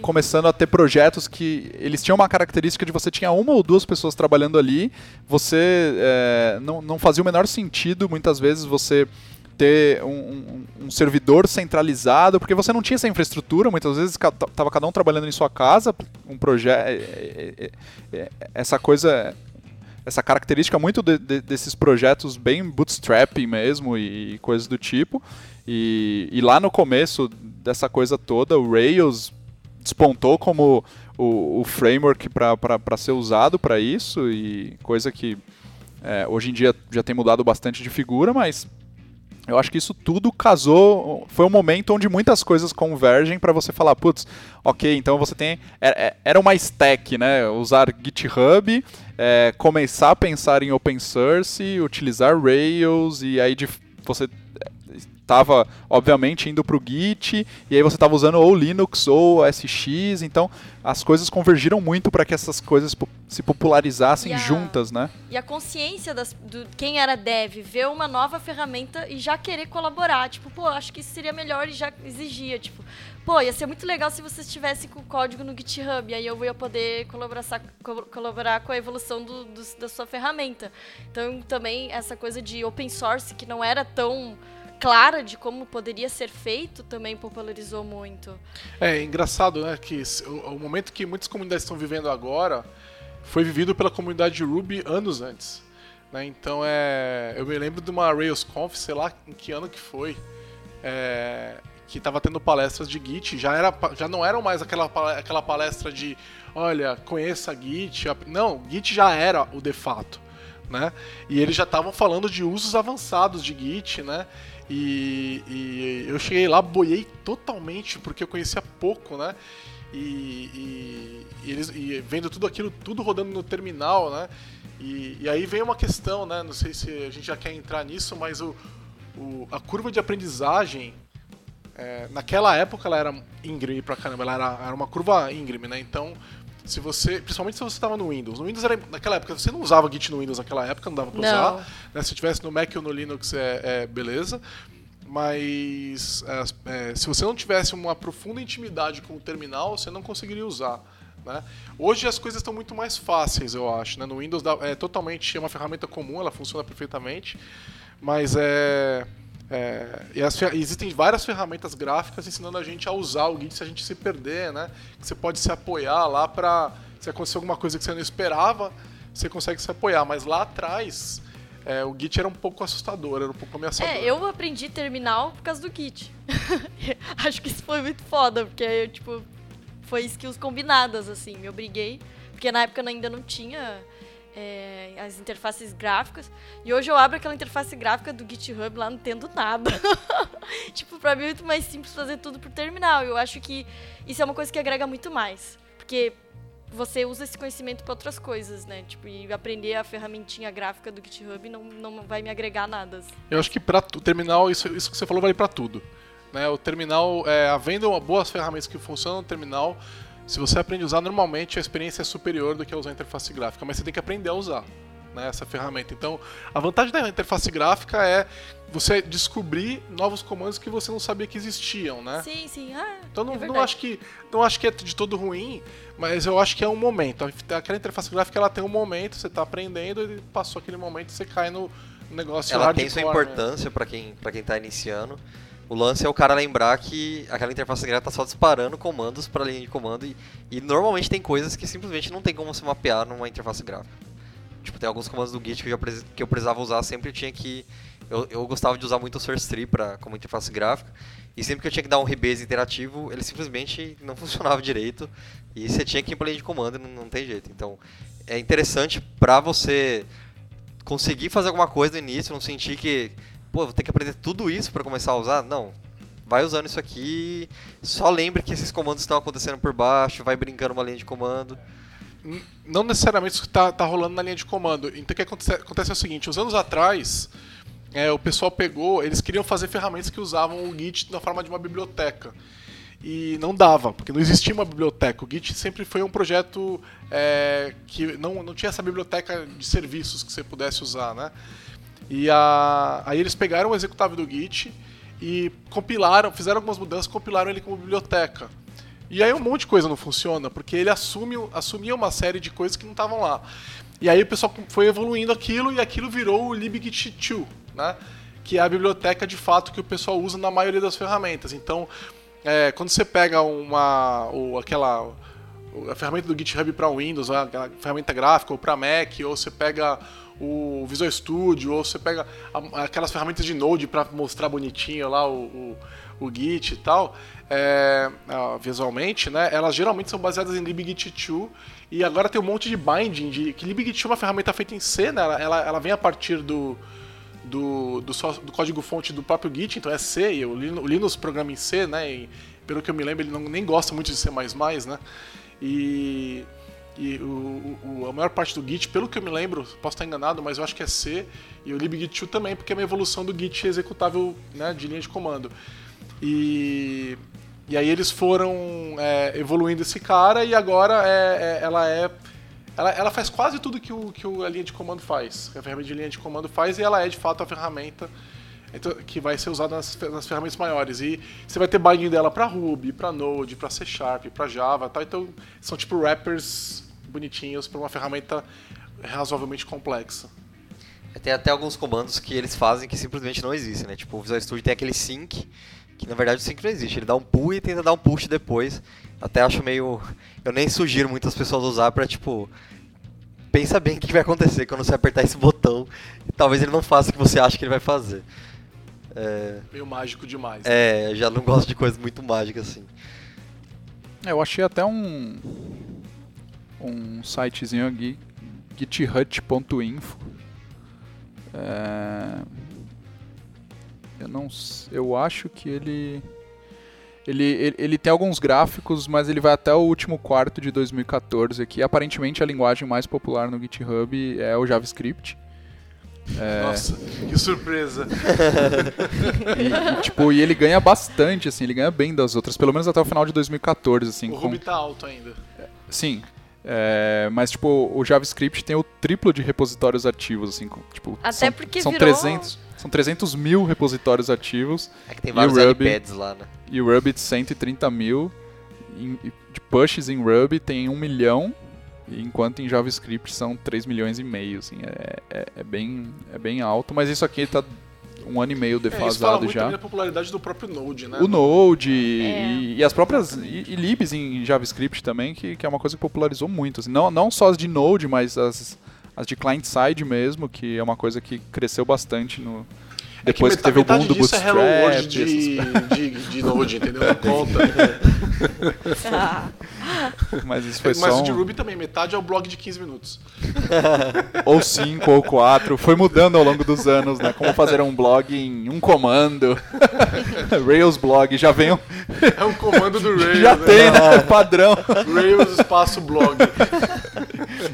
começando a ter projetos que eles tinham uma característica de você tinha uma ou duas pessoas trabalhando ali, você é, não, não fazia o menor sentido muitas vezes você ter um, um, um, servidor centralizado, porque você não tinha essa infraestrutura, muitas vezes estava cada um trabalhando em sua casa, um projeto, é, é, é, essa coisa essa característica muito de, de, desses projetos bem bootstrapping mesmo e, e coisas do tipo. E, e, lá no começo dessa coisa toda, o Rails despontou como o, o framework para ser usado para isso, e coisa que é, hoje em dia já tem mudado bastante de figura, mas eu acho que isso tudo casou. Foi um momento onde muitas coisas convergem para você falar, putz, ok, então você tem. É, é, era uma stack, né? Usar GitHub, é, começar a pensar em open source, utilizar Rails, e aí de, você estava, obviamente, indo para o Git, e aí você estava usando ou Linux ou SX, então as coisas convergiram muito para que essas coisas se popularizassem a, juntas, né? E a consciência das, do quem era dev, ver uma nova ferramenta e já querer colaborar, tipo, pô, acho que isso seria melhor e já exigia, tipo, pô, ia ser muito legal se você estivesse com o código no GitHub, aí eu ia poder colaborar, colaborar com a evolução do, do, da sua ferramenta. Então, também essa coisa de open source que não era tão clara de como poderia ser feito também popularizou muito. É, engraçado, né, que o, o, momento que muitas comunidades estão vivendo agora foi vivido pela comunidade de Ruby anos antes. Né? Então é, eu me lembro de uma RailsConf, sei lá em que ano que foi, é, que estava tendo palestras de Git, já, era, já não eram mais aquela, aquela palestra de olha, conheça Git. Não, Git já era o de fato. Né? E eles já estavam falando de usos avançados de Git, né? E, e, eu cheguei lá, boiei totalmente, porque eu conhecia pouco, né? E, e, e eles vendo tudo aquilo, tudo rodando no terminal, né? E, aí vem uma questão, né? Não sei se a gente já quer entrar nisso, mas o, o a curva de aprendizagem é, naquela época ela era íngreme pra caramba, ela era, era uma curva íngreme, né? Então se você, principalmente se você estava no Windows. No Windows era naquela época, você não usava Git no Windows naquela época, não dava para usar. Né? Se tivesse no Mac ou no Linux, é, é beleza. Mas é, é, se você não tivesse uma profunda intimidade com o terminal, você não conseguiria usar. Né? Hoje as coisas estão muito mais fáceis, eu acho. Né? No Windows é totalmente é uma ferramenta comum, ela funciona perfeitamente, mas é é, e as, existem várias ferramentas gráficas ensinando a gente a usar o Git se a gente se perder, né? Que você pode se apoiar lá para se acontecer alguma coisa que você não esperava, você consegue se apoiar. Mas lá atrás, é, o Git era um pouco assustador, era um pouco ameaçador. É, eu aprendi terminal por causa do Git. Acho que isso foi muito foda, porque tipo foi skills combinadas assim, me obriguei, porque na época ainda não tinha é, as interfaces gráficas. E hoje eu abro aquela interface gráfica do GitHub lá, não entendo nada. tipo, pra mim é muito mais simples fazer tudo por terminal. Eu acho que isso é uma coisa que agrega muito mais. Porque você usa esse conhecimento para outras coisas, né? Tipo, e aprender a ferramentinha gráfica do GitHub não, não vai me agregar nada. Eu acho que para o terminal, isso, isso que você falou vale para tudo. Né? O terminal, é, havendo boas ferramentas que funcionam no terminal, se você aprende a usar, normalmente a experiência é superior do que usar a interface gráfica, mas você tem que aprender a usar né, essa ferramenta. Então, a vantagem da interface gráfica é você descobrir novos comandos que você não sabia que existiam, né? Sim, sim. Ah, então não, é não acho que não acho que é de todo ruim, mas eu acho que é um momento. Aquela interface gráfica ela tem um momento, você está aprendendo e passou aquele momento você cai no negócio Ela tem sua né? importância né? para quem para quem está iniciando. O lance é o cara lembrar que aquela interface gráfica tá só disparando comandos para a linha de comando e, e, normalmente tem coisas que simplesmente não tem como se mapear numa interface gráfica. Tipo, tem alguns comandos do Git que eu, que eu precisava usar, sempre eu tinha que... Eu, eu gostava de usar muito o source tree pra, como interface gráfica e sempre que eu tinha que dar um rebase interativo, ele simplesmente não funcionava direito e você tinha que ir pra linha de comando não, não tem jeito. Então, é interessante para você conseguir fazer alguma coisa no início, não sentir que pô, vou ter que aprender tudo isso para começar a usar? Não. Vai usando isso aqui, só lembre que esses comandos estão acontecendo por baixo, vai brincando uma linha de comando. Não necessariamente isso está tá rolando na linha de comando. Então o que acontece, acontece é o seguinte, uns anos atrás, é, o pessoal pegou, eles queriam fazer ferramentas que usavam o Git na forma de uma biblioteca. E não dava, porque não existia uma biblioteca. O Git sempre foi um projeto é, que não, não tinha essa biblioteca de serviços que você pudesse usar, né? E a, aí eles pegaram o executável do Git e compilaram, fizeram algumas mudanças, compilaram ele como biblioteca. E aí um monte de coisa não funciona, porque ele assume, assumia uma série de coisas que não estavam lá. E aí o pessoal foi evoluindo aquilo e aquilo virou o libgit2, né? que é a biblioteca de fato que o pessoal usa na maioria das ferramentas. Então, é, quando você pega uma, ou aquela a ferramenta do GitHub para Windows, a ferramenta gráfica, ou para Mac, ou você pega o Visual Studio, ou você pega aquelas ferramentas de Node para mostrar bonitinho lá o, o, o Git e tal, é, visualmente, né, elas geralmente são baseadas em libgit2 e agora tem um monte de binding, de, que libgit2 é uma ferramenta feita em C, né, ela, ela vem a partir do, do, do, do código-fonte do próprio Git, então é C, e o Linux programa em C, né, e, pelo que eu me lembro ele não, nem gosta muito de C++, né, e e o, o, a maior parte do Git, pelo que eu me lembro, posso estar enganado, mas eu acho que é C, e o libgit2 também, porque é uma evolução do Git executável né, de linha de comando. E, e aí eles foram é, evoluindo esse cara, e agora é, é, ela é. Ela, ela faz quase tudo que, o, que a linha de comando faz, a ferramenta de linha de comando faz, e ela é de fato a ferramenta então, que vai ser usada nas, nas, ferramentas maiores. E você vai ter binding dela para Ruby, para Node, para C Sharp, para Java, tá? Então são tipo wrappers bonitinhos para uma ferramenta razoavelmente complexa. Tem até alguns comandos que eles fazem que simplesmente não existem, né? Tipo, o Visual Studio tem aquele sync, que na verdade o sync não existe. Ele dá um pull e tenta dar um push depois. Até acho meio... Eu nem sugiro muitas pessoas usar para tipo... Pensa bem o que vai acontecer quando você apertar esse botão. E talvez ele não faça o que você acha que ele vai fazer. É, Meio mágico demais. é, já não gosto de coisas muito mágicas assim. É, Eu achei até um um sitezinho aqui, githut.info. É, eu não, eu acho que ele, ele ele ele tem alguns gráficos, mas ele vai até o último quarto de 2014 aqui. Aparentemente a linguagem mais popular no GitHub é o JavaScript. É, Nossa, que surpresa. e, e, tipo, e ele ganha bastante, assim, ele ganha bem das outras, pelo menos até o final de 2014, assim. o com- Ruby tá alto ainda. Sim. É, mas, tipo, o JavaScript tem o triplo de repositórios ativos, assim. com- Tipo, Até são, porque são virou- 300, são 300 mil repositórios ativos É que tem E vários o Ruby? iPads lá, né? e o Ruby de 130 mil. Em- de pushes em Ruby tem 1 milhão, enquanto em JavaScript são 3 milhões e meio, assim. É, é, é bem, é bem alto, mas isso aqui tá um ano e meio É, defasado muito já. também da popularidade do próprio Node, né? O Node É. e, e as próprias e, e libs em JavaScript também, que, que é uma coisa que popularizou muito. assim. não, não só as de Node, mas as, as de client-side mesmo, que é uma coisa que cresceu bastante no, É depois que, meta- teve o boom do Bootstrap. é Hello World essas- de, de, de Node, entendeu? Não conta. Mas isso foi Mas só o de um, Ruby também, metade é o blog de 15 minutos. ou 5 ou 4. Foi mudando ao longo dos anos, né? Como fazer um blog em um comando. Rails blog, já vem um, É um comando do Rails. já né? tem, né? Padrão. Rails espaço blog.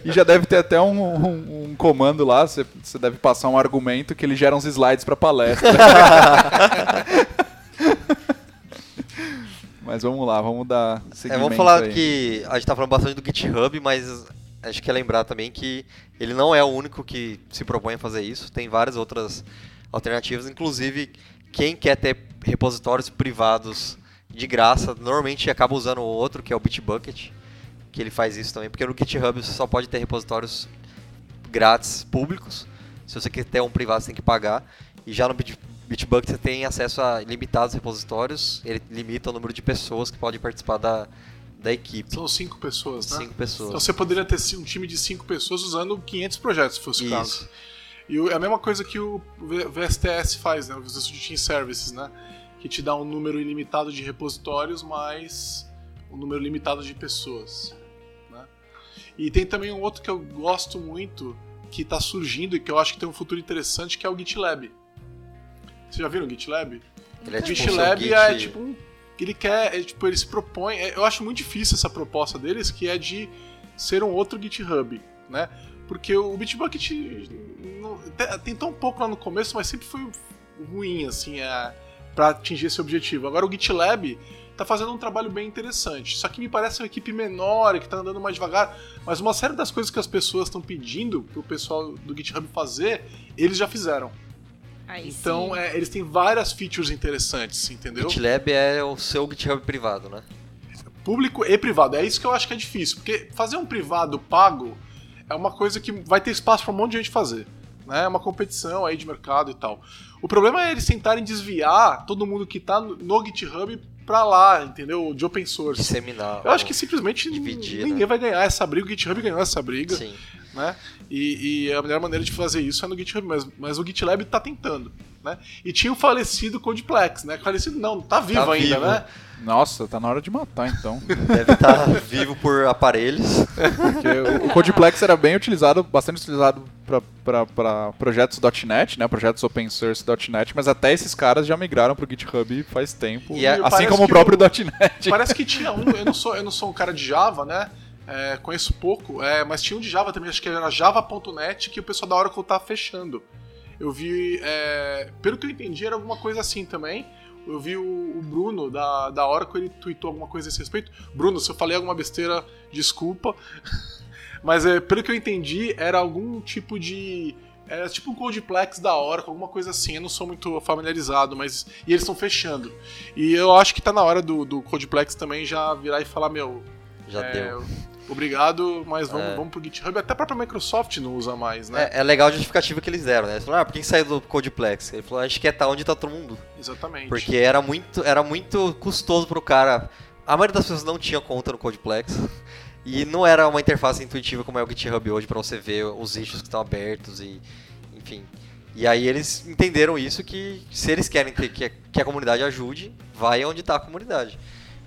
E já deve ter até um, um- um comando lá, você você deve passar um argumento que ele gera uns slides pra palestra. Mas vamos lá, vamos dar É, seguimento vamos falar aí. que a gente tá falando bastante do GitHub, mas acho que é lembrar também que ele não é o único que se propõe a fazer isso. Tem várias outras alternativas, inclusive quem quer ter repositórios privados de graça, normalmente acaba usando o outro, que é o Bitbucket, que ele faz isso também, porque no GitHub você só pode ter repositórios grátis públicos. Se você quer ter um privado, você tem que pagar. E já no Bit- Bitbucket você tem acesso a limitados repositórios, ele limita o número de pessoas que podem participar da, da equipe. São cinco pessoas, né? Cinco pessoas. Então você poderia ter um time de cinco pessoas usando 500 projetos, se fosse o caso. Isso. E é a mesma coisa que o VSTS faz, né? O Visual Studio Team Services, né? Que te dá um número ilimitado de repositórios mais um número limitado de pessoas? E tem também um outro que eu gosto muito, que está surgindo e que eu acho que tem um futuro interessante, que é o GitLab. Vocês já viram o GitLab? Ele é O tipo GitLab seu é Git- tipo um. Ele quer. é, tipo, ele se propõe. é, eu acho muito difícil essa proposta deles, que é de ser um outro GitHub, né? Porque o Bitbucket não- te- tentou um pouco lá no começo, mas sempre foi ruim, assim, é, para atingir esse objetivo. Agora o GitLab tá fazendo um trabalho bem interessante. Só que me parece uma equipe menor, que tá andando mais devagar, mas uma série das coisas que as pessoas estão pedindo pro pessoal do GitHub fazer, eles já fizeram. aí Então, é, eles têm várias features interessantes, entendeu? GitLab é o seu GitHub privado, né? Público e privado. É isso que eu acho que é difícil, porque fazer um privado pago é uma coisa que vai ter espaço para um monte de gente fazer. Né? É uma competição aí de mercado e tal. O problema é eles tentarem desviar todo mundo que tá no GitHub pra lá, entendeu? De open source. Disseminar. Eu acho que simplesmente dividir, ninguém né? vai ganhar essa briga. O GitHub ganhou essa briga, Sim. né? E, e a melhor maneira de fazer isso é no GitHub, mas, mas o GitLab tá tentando, né? E tinha o falecido Codeplex, né? Falecido não, tá vivo Tá ainda, vivo. né? Nossa, tá na hora de matar então. Deve estar vivo por aparelhos. Porque o- Codeplex era bem utilizado, bastante utilizado para projetos .NET, né, projetos open source .NET, mas até esses caras já migraram pro GitHub faz tempo, E é- assim como o próprio o- .NET. Parece que tinha um, eu não sou, eu não sou um cara de Java, né? É, conheço pouco, é, mas tinha um de Java também, acho que era java.net, que o pessoal da Oracle tá fechando. Eu vi, é, pelo que eu entendi, era alguma coisa assim também. Eu vi o, o Bruno da, da Oracle, ele tweetou alguma coisa a esse respeito. Bruno, se eu falei alguma besteira, desculpa. Mas é, pelo que eu entendi, era algum tipo de. Era tipo um Codeplex da Oracle, alguma coisa assim. Eu não sou muito familiarizado, mas. E eles estão fechando. E eu acho que tá na hora do, do Codeplex também já virar e falar: Meu, Já é, deu. Obrigado, mas vamos, É. vamos pro GitHub. Até a própria Microsoft não usa mais, né? É, é legal a justificativa que eles deram, né? Eles falaram, ah, por que que saiu do Codeplex? Ele falou, a gente quer estar onde tá todo mundo. Exatamente. Porque era muito, era muito custoso pro cara. A maioria das pessoas não tinha conta no Codeplex. E não era uma interface intuitiva como é o GitHub hoje pra você ver os issues que estão abertos e. Enfim. E aí eles entenderam isso que se eles querem ter, que, a, que a comunidade ajude, vai onde está a comunidade.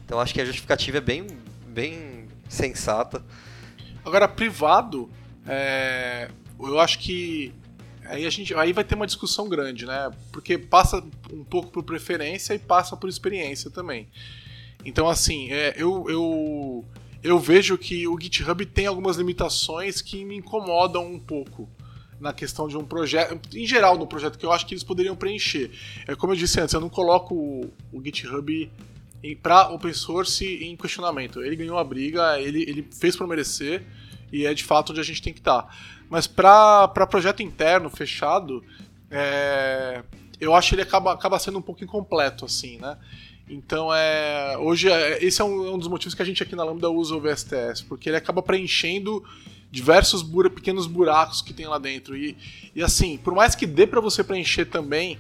Então acho que a justificativa é bem, bem sensata. Agora, privado, é, eu acho que aí a gente aí vai ter uma discussão grande, né? Porque passa um pouco por preferência e passa por experiência também. Então, assim, é, eu, eu, eu vejo que o GitHub tem algumas limitações que me incomodam um pouco na questão de um projeto, em geral no projeto que eu acho que eles poderiam preencher. É como eu disse antes, eu não coloco o, o GitHub para open source em questionamento. Ele ganhou a briga, ele, ele fez por merecer e é de fato onde a gente tem que estar. Tá. Mas para projeto interno, fechado, é, eu acho que ele acaba, acaba sendo um pouco incompleto, assim, né? Então, é, hoje, é, esse é um, é um, dos motivos que a gente aqui na Lambda usa o VSTS, porque ele acaba preenchendo diversos pequenos buracos que tem lá dentro. E, e assim, por mais que dê para você preencher também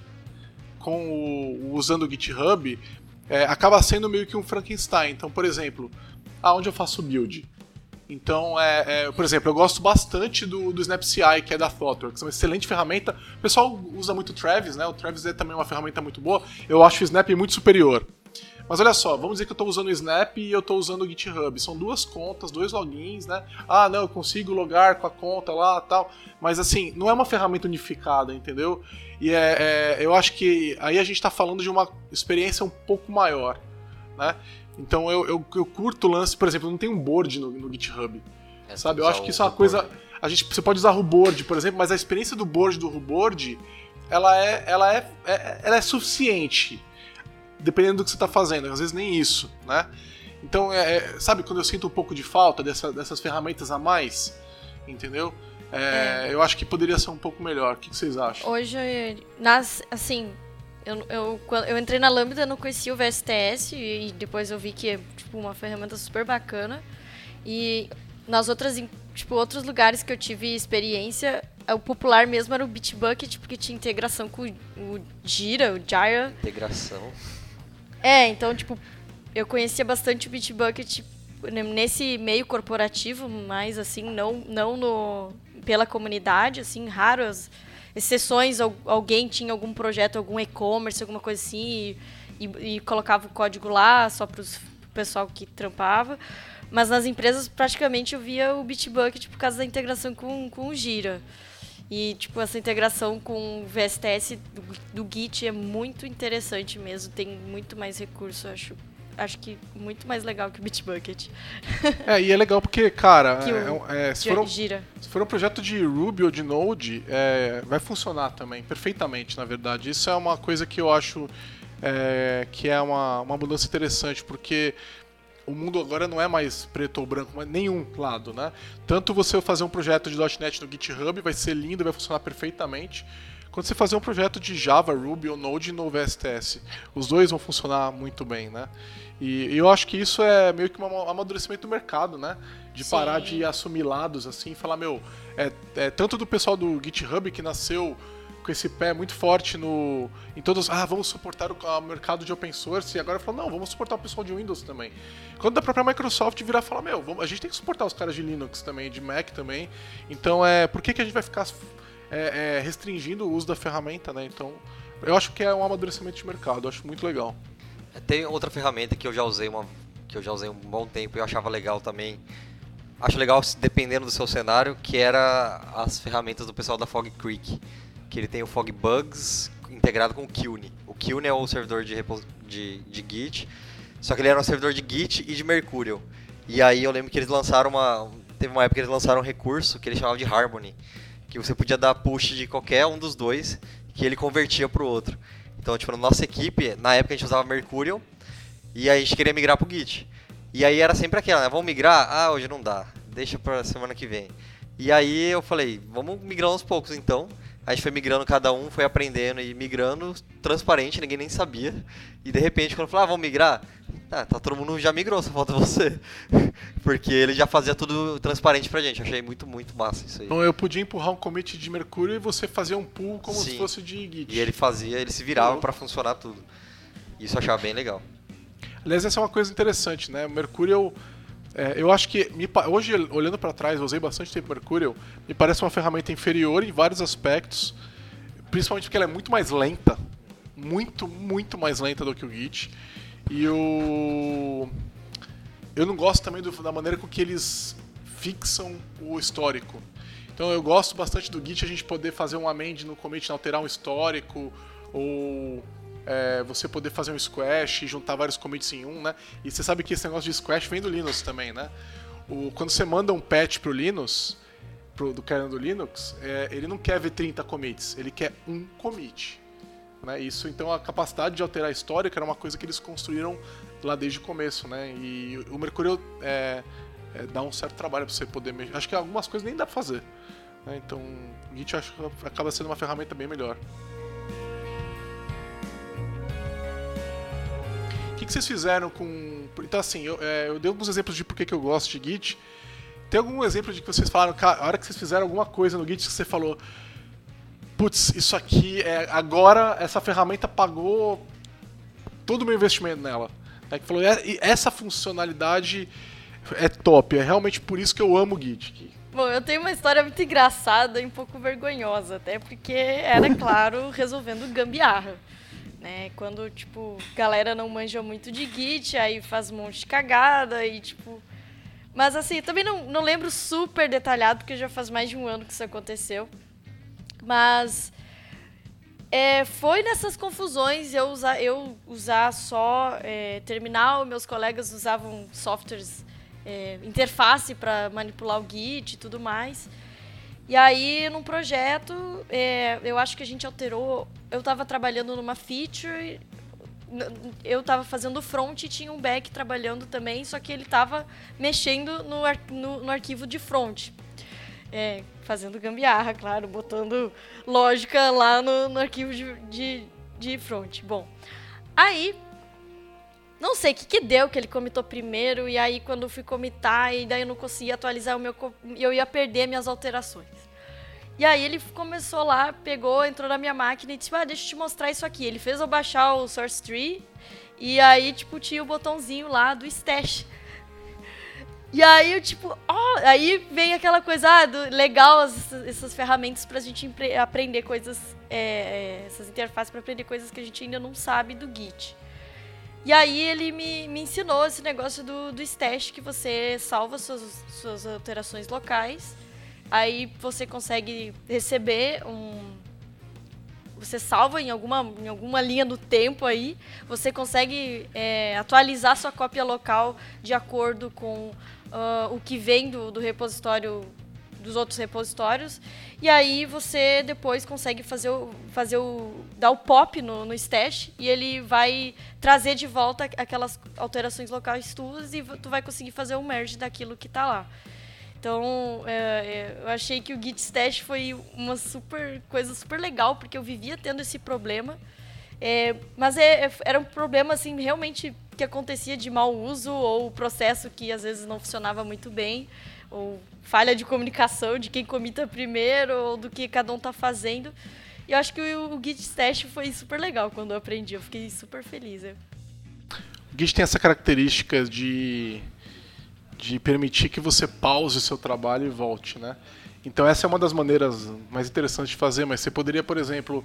com o, usando o GitHub, é, acaba sendo meio que um Frankenstein. Então, por exemplo, aonde eu faço build? Então, é, é, por exemplo, eu gosto bastante do, do SnapCI, que é da ThoughtWorks, é uma excelente ferramenta. O pessoal usa muito o Travis, né? O Travis é também uma ferramenta muito boa. Eu acho o Snap muito superior. Mas olha só, vamos dizer que eu estou usando o Snap e eu estou usando o GitHub. São duas contas, dois logins, né? Ah, não, eu consigo logar com a conta lá tal. Mas assim, não é uma ferramenta unificada, entendeu? E é, é eu acho que aí a gente está falando de uma experiência um pouco maior, né? Então eu, eu, eu curto o lance, por exemplo, não tem um board no, no GitHub. É, sabe? Eu acho que isso é uma coisa. A gente, você pode usar o board, por exemplo, mas a experiência do board do board ela é, ela é, é, ela é suficiente dependendo do que você está fazendo, às vezes nem isso, né? Então, é, é, sabe quando eu sinto um pouco de falta dessa, dessas ferramentas a mais, entendeu? É, é. Eu acho que poderia ser um pouco melhor. O que, que vocês acham? Hoje, nas, assim, eu, eu, eu entrei na Lambda, não conhecia o VSTS e depois eu vi que é tipo, uma ferramenta super bacana. E nas outras, tipo, outros lugares que eu tive experiência, o popular mesmo era o Bitbucket, porque tinha integração com o Jira, o Jira. Integração. É, então, tipo, eu conhecia bastante o Bitbucket nesse meio corporativo, mas assim, não, não no, pela comunidade, assim, raras exceções, alguém tinha algum projeto, algum e-commerce, alguma coisa assim, e, e, e colocava o código lá só para o pessoal que trampava. Mas nas empresas, praticamente, eu via o Bitbucket por causa da integração com, com o Gira. E, tipo, essa integração com o VSTS do, do Git é muito interessante mesmo. Tem muito mais recurso, acho. Acho que muito mais legal que o Bitbucket. É, e é legal porque, cara, é, é, se, for um, gira. se for um projeto de Ruby ou de Node, é, vai funcionar também, perfeitamente, na verdade. Isso é uma coisa que eu acho é, que é uma, uma mudança interessante, porque o mundo agora não é mais preto ou branco, mas nenhum lado, né? Tanto você fazer um projeto de .NET no GitHub vai ser lindo, vai funcionar perfeitamente, quanto você fazer um projeto de Java, Ruby ou Node no VSTS. Os dois vão funcionar muito bem, né? E, e eu acho que isso é meio que um amadurecimento do mercado, né? De Sim. parar de assumir lados assim e falar, meu, é, é tanto do pessoal do GitHub que nasceu com esse pé muito forte no em todos, ah, vamos suportar o mercado de open source e agora falou, não, vamos suportar o pessoal de Windows também. Quando da própria Microsoft virar e falar, meu, vamos, a gente tem que suportar os caras de Linux também, de Mac também. Então, é, por que, que a gente vai ficar é, é, restringindo o uso da ferramenta, né? Então, eu acho que é um amadurecimento de mercado, acho muito legal. Tem outra ferramenta que eu já usei uma que eu já usei um bom tempo e eu achava legal também. Acho legal dependendo do seu cenário, que era as ferramentas do pessoal da Fog Creek que ele tem o Fog Bugs integrado com o Qt. O Qt é o servidor de, de, de Git, só que ele era um servidor de Git e de Mercurial. E aí eu lembro que eles lançaram uma. Teve uma época que eles lançaram um recurso que eles chamavam de Harmony, que você podia dar push de qualquer um dos dois, que ele convertia para o outro. Então, tipo, na nossa equipe, na época a gente usava Mercurial, e aí a gente queria migrar pro Git. E aí era sempre aquela, né? Vamos migrar? Ah, hoje não dá. Deixa pra semana que vem. E aí eu falei, vamos migrar aos poucos então. A gente foi migrando, cada um foi aprendendo e migrando, transparente, ninguém nem sabia. E de repente, quando falou, ah, vamos migrar, tá, tá todo mundo já migrou, só falta você. Porque ele já fazia tudo transparente pra gente. Achei muito, muito massa isso aí. Então eu podia empurrar um commit de Mercúrio e você fazia um pull como Sim. se fosse de Git. E ele fazia, ele se virava para funcionar tudo. Isso eu achava bem legal. Aliás, essa é uma coisa interessante, né? O Mercurial é, eu acho que, me, hoje, olhando para trás, eu usei bastante tempo Mercurial, me parece uma ferramenta inferior em vários aspectos, principalmente porque ela é muito mais lenta, muito, muito mais lenta do que o Git. E o eu não gosto também do, da maneira com que eles fixam o histórico. Então eu gosto bastante do Git a gente poder fazer um amend no commit, alterar um histórico ou é, você poder fazer um squash e juntar vários commits em um, né? E você sabe que esse negócio de squash vem do Linux também, né? O, quando você manda um patch pro Linux, pro, do kernel do Linux, é, ele não quer ver 30 commits, ele quer um commit. Né? Isso, então, a capacidade de alterar a história era uma coisa que eles construíram lá desde o começo, né? E o Mercurial é, é, dá um certo trabalho para você poder mexer. Acho que algumas coisas nem dá para fazer. Né? Então, Git acho, acaba sendo uma ferramenta bem melhor. Que, vocês fizeram com. Então, assim, eu, é, eu dei alguns exemplos de por que eu gosto de Git. Tem algum exemplo de que vocês falaram, cara, a hora que vocês fizeram alguma coisa no Git que você falou, putz, isso aqui é. Agora essa ferramenta pagou todo o meu investimento nela. É que falou, essa funcionalidade é top, é realmente por isso que eu amo o Git. Bom, eu tenho uma história muito engraçada e um pouco vergonhosa, até porque era, claro, resolvendo gambiarra né? Quando, tipo, galera não manja muito de Git, aí faz um monte de cagada e, tipo... Mas, assim, também não, não lembro super detalhado, porque já faz mais de um ano que isso aconteceu. Mas... É, foi nessas confusões eu usar, eu usar só é, terminal, meus colegas usavam softwares, é, interface para manipular o Git e tudo mais. E aí, num projeto, é, eu acho que a gente alterou. Eu estava trabalhando numa feature, eu estava fazendo front e tinha um back trabalhando também, só que ele estava mexendo no, ar, no, no, arquivo de front. É, fazendo gambiarra, claro, botando lógica lá no, no arquivo de, de, de, front. Bom, aí, não sei o que, que deu, que ele comitou primeiro, e aí quando eu fui comitar, e daí eu não conseguia atualizar o meu... Eu ia perder minhas alterações. E aí ele começou lá, pegou, entrou na minha máquina e disse, ah, deixa eu te mostrar isso aqui. Ele fez eu baixar o source tree e aí, tipo, tinha o botãozinho lá do stash. E aí eu, tipo, oh! aí vem aquela coisa, ah, do, legal essas, ferramentas pra gente aprender coisas, é, é, essas interfaces pra aprender coisas que a gente ainda não sabe do Git. E aí ele me, me ensinou esse negócio do, do stash, que você salva suas, suas alterações locais Aí você consegue receber um. Você salva em alguma, em alguma linha do tempo aí. Você consegue é, atualizar sua cópia local de acordo com uh, o que vem do, do repositório dos outros repositórios. E aí você depois consegue fazer o, fazer o dar o pop no, no stash e ele vai trazer de volta aquelas alterações locais tuas e tu vai conseguir fazer o merge daquilo que está lá. Então, é, é, eu achei que o Git Stash foi uma super coisa super legal, porque eu vivia tendo esse problema. É, mas é, é, era um problema, assim, realmente que acontecia de mau uso, ou processo que às vezes não funcionava muito bem, ou falha de comunicação de quem comita primeiro, ou do que cada um está fazendo. E eu acho que o, o Git Stash foi super legal quando eu aprendi, eu fiquei super feliz. O Git tem essa característica de de permitir que você pause o seu trabalho e volte, né? Então essa é uma das maneiras mais interessantes de fazer, mas você poderia, por exemplo,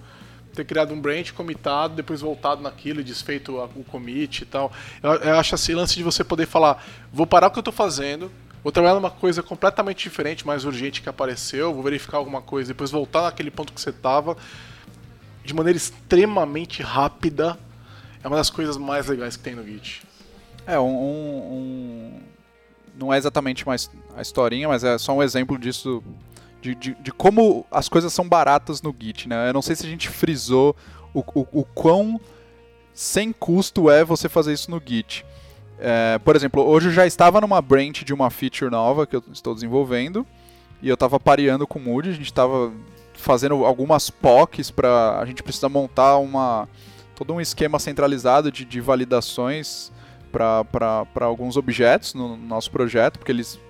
ter criado um branch comitado, depois voltado naquilo e desfeito o commit e tal. Eu, eu acho assim, lance de você poder falar, vou parar o que eu estou fazendo, vou trabalhar numa coisa completamente diferente, mais urgente que apareceu, vou verificar alguma coisa, depois voltar naquele ponto que você estava, de maneira extremamente rápida. É uma das coisas mais legais que tem no Git. É, um, um não é exatamente mais a historinha, mas é só um exemplo disso, de, de, de, como as coisas são baratas no Git, né? Eu não sei se a gente frisou o, o, o quão sem custo é você fazer isso no Git. É, por exemplo, hoje eu já estava numa branch de uma feature nova que eu estou desenvolvendo e eu estava pareando com o Moody, a gente estava fazendo algumas POCs para a gente precisa montar uma todo um esquema centralizado de, de validações para alguns objetos no nosso projeto, porque eles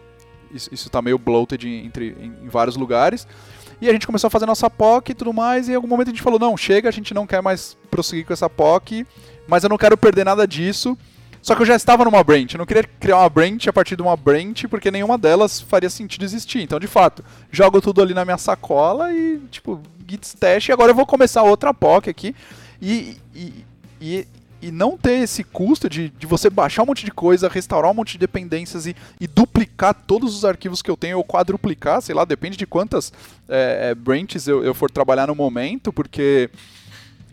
isso está meio bloated entre, em, em, vários lugares. E a gente começou a fazer nossa POC e tudo mais, e em algum momento a gente falou, não, chega, a gente não quer mais prosseguir com essa POC, mas eu não quero perder nada disso. Só que eu já estava numa branch, eu não queria criar uma branch a partir de uma branch, porque nenhuma delas faria sentido existir. Então, de fato, jogo tudo ali na minha sacola e, tipo, git stash, e agora eu vou começar outra POC aqui. E, e, e, e não ter esse custo de, de você baixar um monte de coisa, restaurar um monte de dependências e, e duplicar todos os arquivos que eu tenho, ou quadruplicar, sei lá, depende de quantas é, é, branches eu, eu for trabalhar no momento, porque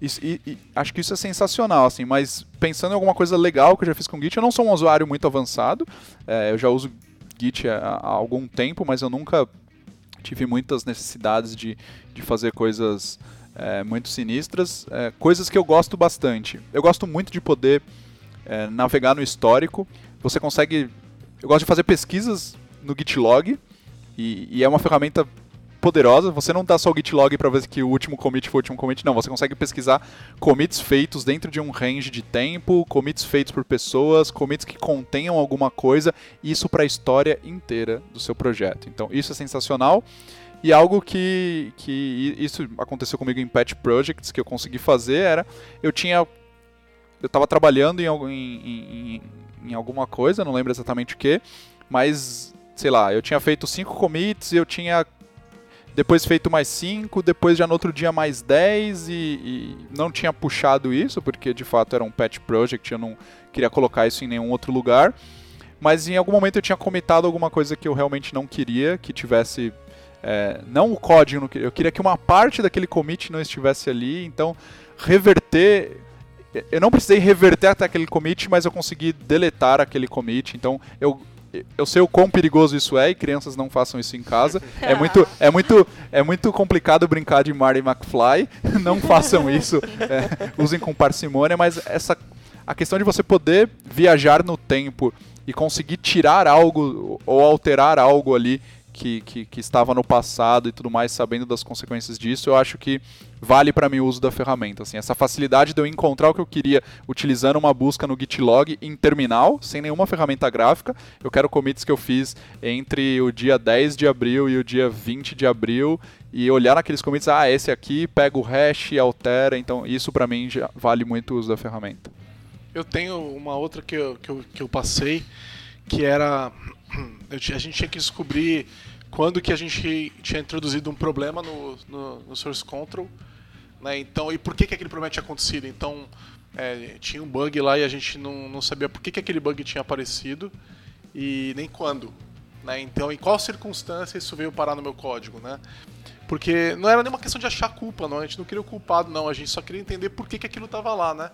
isso, e, e, acho que isso é sensacional, assim, mas pensando em alguma coisa legal que eu já fiz com Git, eu não sou um usuário muito avançado, é, eu já uso Git há, há, algum tempo, mas eu nunca tive muitas necessidades de, de fazer coisas é, muito sinistras, é, coisas que eu gosto bastante. Eu gosto muito de poder é, navegar no histórico, você consegue... Eu gosto de fazer pesquisas no Gitlog, e, e é uma ferramenta poderosa. Você não dá só o git log para ver que o último commit foi o último commit, não. Você consegue pesquisar commits feitos dentro de um range de tempo, commits feitos por pessoas, commits que contenham alguma coisa, isso para a história inteira do seu projeto. Então, isso é sensacional. E algo que, que isso aconteceu comigo em Pet Projects, que eu consegui fazer, era eu tinha. Eu estava trabalhando em, em, em, em alguma coisa, não lembro exatamente o que, mas sei lá, eu tinha feito cinco commits eu tinha depois feito mais 5, depois já no outro dia mais 10 e, e, não tinha puxado isso, porque de fato era um pet project, eu não queria colocar isso em nenhum outro lugar. Mas em algum momento eu tinha comitado alguma coisa que eu realmente não queria, que tivesse. É, não o código, eu queria que uma parte daquele commit não estivesse ali, então reverter. Eu não precisei reverter até aquele commit, mas eu consegui deletar aquele commit. Então eu eu sei o quão perigoso isso é e crianças não façam isso em casa. É muito, é muito, é muito complicado brincar de Marty McFly. Não façam isso. É, usem com parcimônia, mas essa a questão de você poder viajar no tempo e conseguir tirar algo ou alterar algo ali que, que, que, estava no passado e tudo mais, sabendo das consequências disso, eu acho que vale para mim o uso da ferramenta. Assim, essa facilidade de eu encontrar o que eu queria utilizando uma busca no Gitlog em terminal, sem nenhuma ferramenta gráfica. Eu quero commits que eu fiz entre o dia 10 de abril e o dia 20 de abril e olhar naqueles commits, ah, esse aqui, pega o hash altera. Então, isso para mim já vale muito o uso da ferramenta. Eu tenho uma outra que eu, que eu, que eu passei, que era. a gente tinha que descobrir quando que a gente tinha introduzido um problema no, no, no source control, né? Então, e por que, que aquele problema tinha acontecido? Então, é, tinha um bug lá e a gente não, não sabia por que, que aquele bug tinha aparecido e nem quando. Né? Então, em qual circunstância isso veio parar no meu código, né? Porque não era nenhuma questão de achar culpa, não. A gente não queria o culpado, não. A gente só queria entender por que, que aquilo estava lá, né?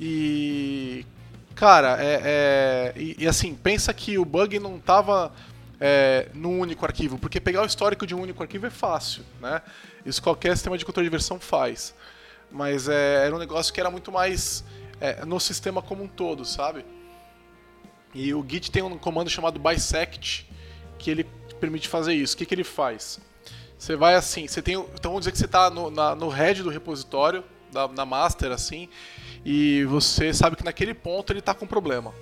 E cara, é, é e, e, assim pensa que o bug não estava é, num único arquivo, porque pegar o histórico de um único arquivo é fácil, né? Isso qualquer sistema de controle de versão faz. Mas é, era um negócio que era muito mais é, no sistema como um todo, sabe? E o Git tem um comando chamado bisect que ele permite fazer isso. O que, que ele faz? Você vai assim, você tem, então vamos dizer que você está no, no head do repositório, da, na master assim, e você sabe que naquele ponto ele está com problema.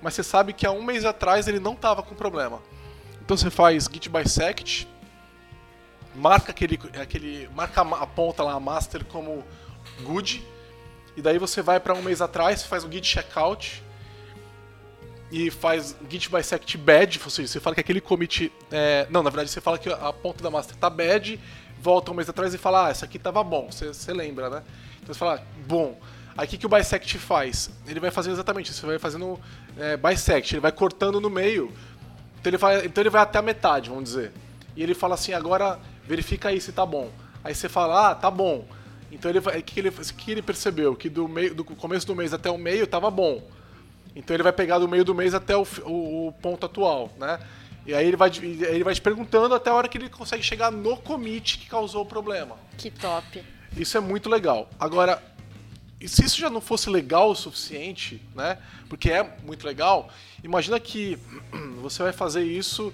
Mas você sabe que há um mês atrás ele não estava com problema. Então você faz git bisect, marca aquele, aquele marca a ponta lá, a master como good, e daí você vai para um mês atrás, faz um git checkout e faz git bisect bad, ou seja, você fala que aquele commit, é, não, na verdade você fala que a ponta da master tá bad, volta um mês atrás e fala, ah, essa aqui tava bom, você, você lembra, né? Então você fala, bom. Aí o que, o bisect faz? Ele vai fazendo exatamente isso, ele vai fazendo é, bisect, ele vai cortando no meio então ele, vai, então ele vai até a metade, vamos dizer. E ele fala assim, agora verifica aí se tá bom. Aí você fala, ah, tá bom. Então ele vai, que ele, que ele percebeu que do meio, do começo do mês até o meio tava bom. Então ele vai pegar do meio do mês até o, o, o ponto atual, né? E aí ele vai, ele vai te perguntando até a hora que ele consegue chegar no commit que causou o problema. Que top. Isso é muito legal. Agora, se isso já não fosse legal o suficiente, né? Porque é muito legal, imagina que você vai fazer isso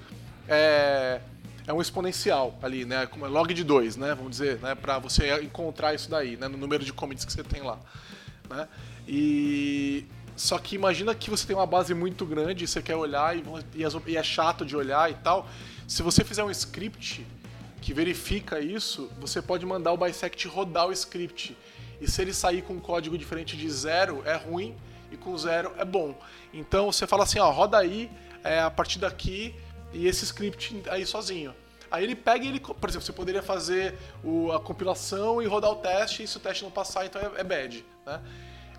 é, é um exponencial ali, né? É log de 2, né? Vamos dizer, né? Para você encontrar isso daí, né? No número de commits que você tem lá, né? E só que imagina que você tem uma base muito grande, você quer olhar e, e é chato de olhar e tal. Se você fizer um script que verifica isso, você pode mandar o bisect rodar o script e se ele sair com um código diferente de zero, é ruim. e com zero é bom. Então você fala assim, ó, roda aí é, a partir daqui e esse script aí sozinho. Aí ele pega e ele, por exemplo, você poderia fazer o, a compilação e rodar o teste, e se o teste não passar, então é, é bad, né?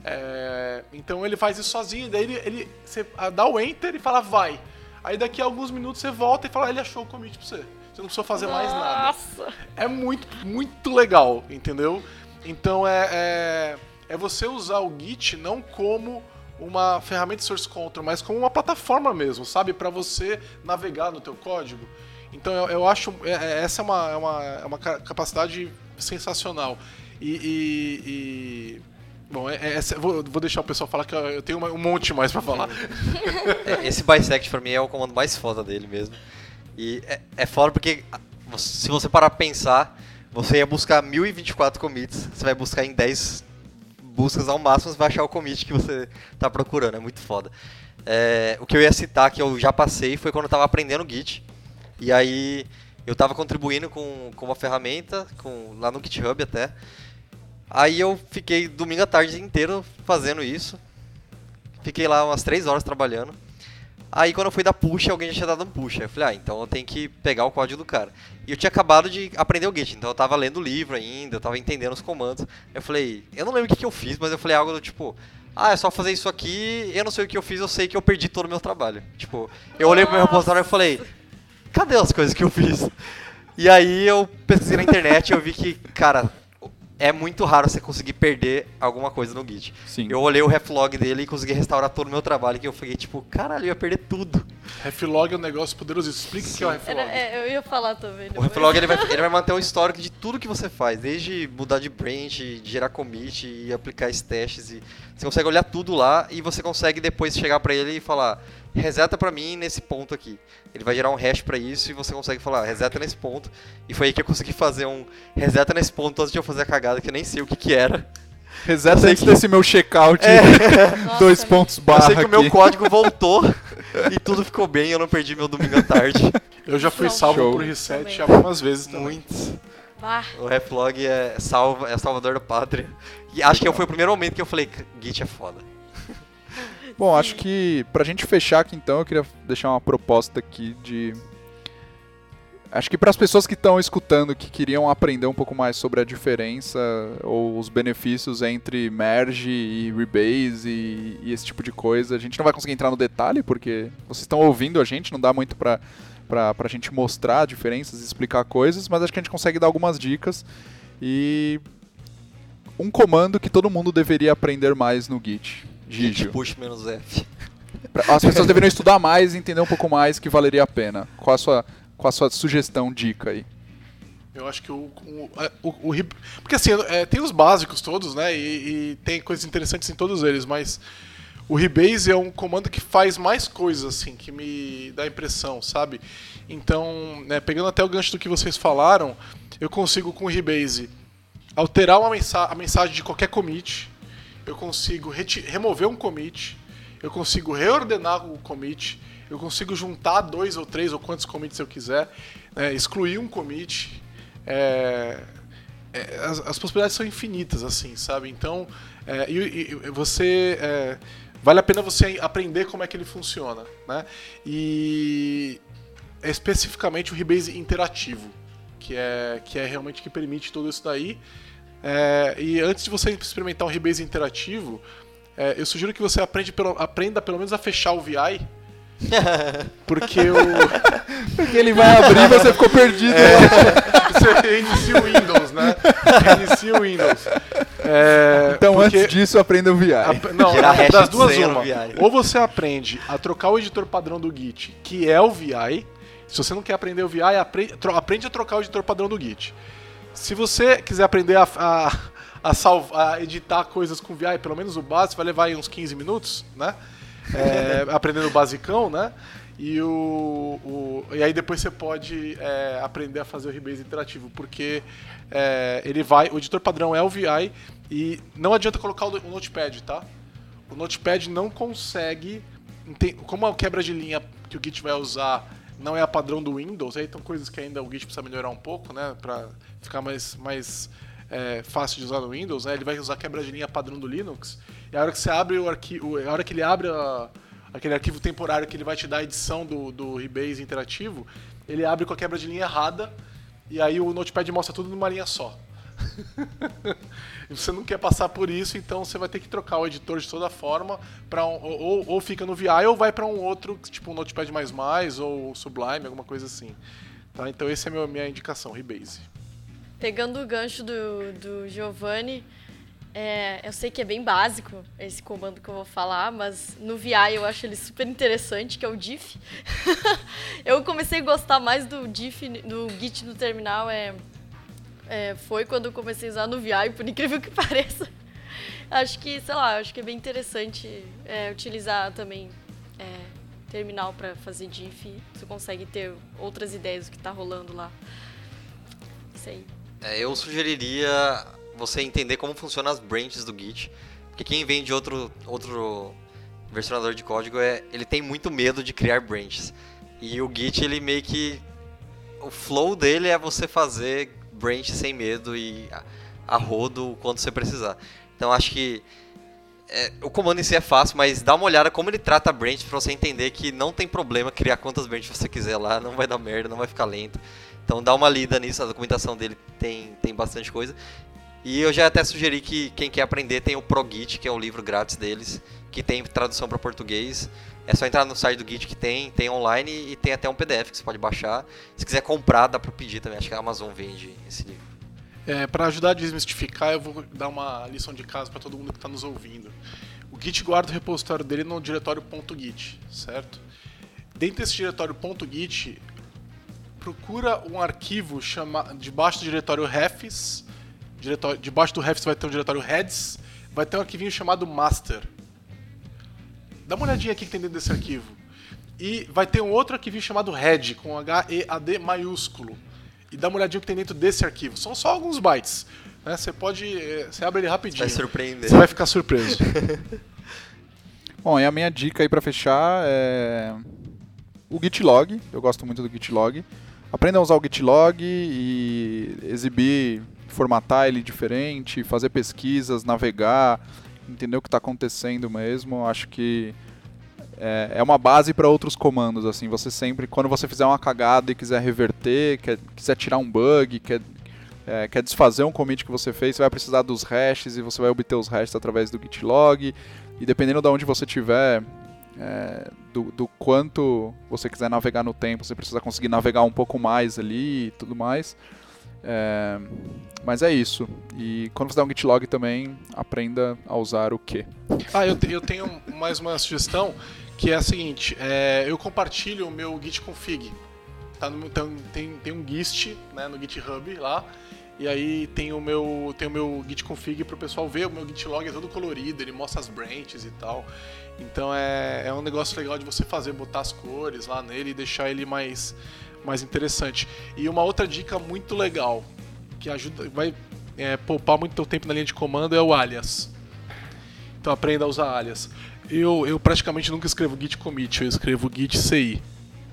É, então ele faz isso sozinho, daí ele, ele você dá o enter e fala vai. Aí daqui a alguns minutos você volta e fala ele achou o commit pra você. Você não precisa fazer mais nada. Nossa! É muito, muito legal, entendeu? Então é, é, é você usar o Git não como uma ferramenta source control, mas como uma plataforma mesmo, sabe? Para você navegar no teu código. Então eu, eu acho é, é, essa é uma, é uma, é uma capacidade sensacional. E, e, e bom, é, é, vou, vou, deixar o pessoal falar que eu tenho um monte mais para falar. É, esse bisect para mim é o comando mais foda dele mesmo. E é, é foda porque se você parar pra pensar, você ia buscar 1024 commits, você vai buscar em 10 buscas ao máximo, você vai achar o commit que você tá procurando, é muito foda. É, o que eu ia citar, que eu já passei, foi quando eu tava aprendendo Git. E aí eu estava contribuindo com, com uma ferramenta, com, lá no GitHub até. Aí eu fiquei domingo à tarde inteiro fazendo isso. Fiquei lá umas 3 horas trabalhando. Aí quando eu fui dar push, alguém já tinha dado um push. Aí eu falei, ah, então eu tenho que pegar o código do cara. E eu tinha acabado de aprender o Git, então eu tava lendo o livro ainda, eu tava entendendo os comandos. Eu falei, eu não lembro o que, que eu fiz, mas eu falei algo do tipo, ah, é só fazer isso aqui, eu não sei o que eu fiz, eu sei que eu perdi todo o meu trabalho. Tipo, eu olhei pro meu repositório e falei, cadê as coisas que eu fiz? E aí eu pesquisei na internet e eu vi que, cara, é muito raro você conseguir perder alguma coisa no Git. Sim. Eu olhei o reflog dele e consegui restaurar todo o meu trabalho, que eu fiquei tipo, caralho, eu ia perder tudo. Reflog é um negócio poderoso. Explica o que é o reflog. Era, é, eu ia falar também. O reflog ele vai, ele vai manter o histórico de tudo que você faz, desde mudar de branch, gerar commit e aplicar esses testes. E você consegue olhar tudo lá e você consegue depois chegar para ele e falar reseta para mim nesse ponto aqui. Ele vai gerar um hash para isso e você consegue falar reseta nesse ponto. E foi aí que eu consegui fazer um reseta nesse ponto antes de eu fazer a cagada que eu nem sei o que que era. Reseta antes que... desse meu checkout. É. Dois pontos barra. Eu sei que aqui. o meu código voltou e tudo ficou bem eu não perdi meu domingo à tarde. Eu já fui salvo Show. por reset também. algumas vezes também. Muitos. O reflog é, salva, é salvador da pátria. E acho que foi o primeiro momento que eu falei, Git é foda. Bom, acho que pra gente fechar aqui então, eu queria deixar uma proposta aqui de. Acho que para as pessoas que estão escutando, que queriam aprender um pouco mais sobre a diferença ou os benefícios entre merge e rebase e, e esse tipo de coisa, a gente não vai conseguir entrar no detalhe porque vocês estão ouvindo a gente, não dá muito para para a gente mostrar diferenças e explicar coisas, mas acho que a gente consegue dar algumas dicas e um comando que todo mundo deveria aprender mais no Git. Git push menos F. As pessoas deveriam estudar mais e entender um pouco mais que valeria a pena. Qual a sua, qual a sua sugestão, dica aí? Eu acho que o. o, o, o porque assim, é, tem os básicos todos, né? E, e, tem coisas interessantes em todos eles, mas o Rebase é um comando que faz mais coisas, assim, que me dá impressão, sabe? Então, né, pegando até o gancho do que vocês falaram, eu consigo com o Rebase alterar uma mensa a mensagem de qualquer commit, eu consigo remover um commit, eu consigo reordenar o commit, eu consigo juntar dois ou três ou quantos commits eu quiser, né, excluir um commit. É, é, as, as, possibilidades são infinitas, assim, sabe? Então, é, e, e, você é, vale a pena você aprender como é que ele funciona, né? E especificamente o Rebase interativo, que é que é realmente que permite tudo isso daí. É, e antes de você experimentar um Rebase interativo, é, eu sugiro que você aprende pelo, aprenda pelo menos a fechar o VI. Porque o. Porque ele vai abrir e você ficou perdido. É, você inicia o Windows, né? Inicia o Windows. É, então antes disso aprenda o VI. A, não, das duas uma. Ou você aprende a trocar o editor padrão do Git, que é o VI. Se você não quer aprender o VI, aprende, aprende a trocar o editor padrão do Git. Se você quiser aprender a, a, a, salvar, a editar coisas com VI, pelo menos o básico, vai levar uns 15 minutos, né? É, aprendendo o basicão, né? E, o, o, e aí depois você pode é, aprender a fazer o Rebase interativo, porque é, ele vai. O editor padrão é o VI e não adianta colocar o, o Notepad, tá? O Notepad não consegue. Como a quebra de linha que o Git vai usar não é a padrão do Windows, aí estão coisas que ainda o Git precisa melhorar um pouco, né? Pra ficar mais, mais é, fácil de usar no Windows, né? Ele vai usar quebra de linha padrão do Linux. E a hora que você abre o arquivo, a hora que ele abre a, aquele arquivo temporário que ele vai te dar a edição do, do Rebase interativo, ele abre com a quebra de linha errada e aí o Notepad mostra tudo numa linha só. você não quer passar por isso, então você vai ter que trocar o editor de toda forma para um, ou, ou fica no VI ou vai para um outro, tipo um Notepad++ ou Sublime, alguma coisa assim. Tá? Então essa é a minha, indicação, Rebase. Pegando o gancho do, do Giovanni, é, eu sei que é bem básico esse comando que eu vou falar, mas no VI eu acho ele super interessante, que é o diff. eu comecei a gostar mais do diff, do git no terminal, é, é, foi quando eu comecei a usar no VI, por incrível que pareça. acho que, sei lá, acho que é bem interessante é, utilizar também é, terminal para fazer diff. Você consegue ter outras ideias do que está rolando lá. Isso aí. É, eu sugeriria você entender como funcionam as branches do Git. Porque quem vem de outro, outro versionador de código, é, ele tem muito medo de criar branches. E o Git, ele meio que... O flow dele é você fazer branch sem medo e a, a rodo quando você precisar. Então acho que é, o comando em si é fácil, mas dá uma olhada como ele trata branch para você entender que não tem problema criar quantas branches você quiser lá, não vai dar merda, não vai ficar lento. Então dá uma lida nisso, a documentação dele tem, tem bastante coisa. E eu já até sugeri que quem quer aprender tem o ProGit, que é o livro grátis deles, que tem tradução para português. É só entrar no site do Git que tem, tem online e tem até um PDF que você pode baixar. Se quiser comprar, dá para pedir também. Acho que a Amazon vende esse livro. É, para ajudar a desmistificar, eu vou dar uma lição de casa para todo mundo que está nos ouvindo. O Git guarda o repositório dele no diretório .git, certo? Dentro desse diretório .git, procura um arquivo chama, debaixo do diretório refs diretório, debaixo do refs vai ter um diretório heads, vai ter um arquivinho chamado master. Dá uma olhadinha aqui que tem dentro desse arquivo. E vai ter um outro arquivinho chamado head, com H-E-A-D maiúsculo. E dá uma olhadinha que tem dentro desse arquivo. São só alguns bytes. Né? Você pode. Eh, você abre ele rapidinho. Vai surpreender. Você vai ficar surpreso. Bom, e a minha dica aí para fechar é o Gitlog. Eu gosto muito do Gitlog. Aprenda a usar o Gitlog e exibir formatar ele diferente, fazer pesquisas, navegar, entender o que está acontecendo mesmo. Acho que é, é uma base para outros comandos. Assim, você sempre, quando você fizer uma cagada e quiser reverter, quer, quiser tirar um bug, quer, é, quer desfazer um commit que você fez, você vai precisar dos hashes e você vai obter os hashes através do git log. E dependendo de onde você tiver, é, do, do, quanto você quiser navegar no tempo, você precisa conseguir navegar um pouco mais ali e tudo mais. É, mas é isso. E quando você dá um git log também, aprenda a usar o que. Ah, eu, eu tenho mais uma sugestão que é a seguinte: é, eu compartilho o meu git config. Tá no, então, tem, tem um gist né, no GitHub lá. E aí tem o meu, tem o meu git config para o pessoal ver. O meu git log é todo colorido, ele mostra as branches e tal. Então é, é um negócio legal de você fazer, botar as cores lá nele e deixar ele mais mais interessante. E uma outra dica muito legal, que ajuda, vai é, poupar muito tempo na linha de comando, é o alias. Então aprenda a usar alias. Eu, eu praticamente nunca escrevo git commit, eu escrevo git ci.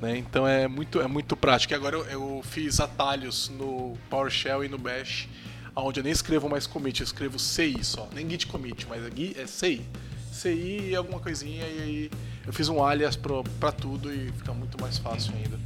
Né? Então é muito, é muito prático. E agora eu, eu, fiz atalhos no PowerShell e no Bash, onde eu nem escrevo mais commit, eu escrevo ci só. Nem git commit, mas aqui é ci. CI e alguma coisinha, e aí eu fiz um alias para tudo e fica muito mais fácil ainda.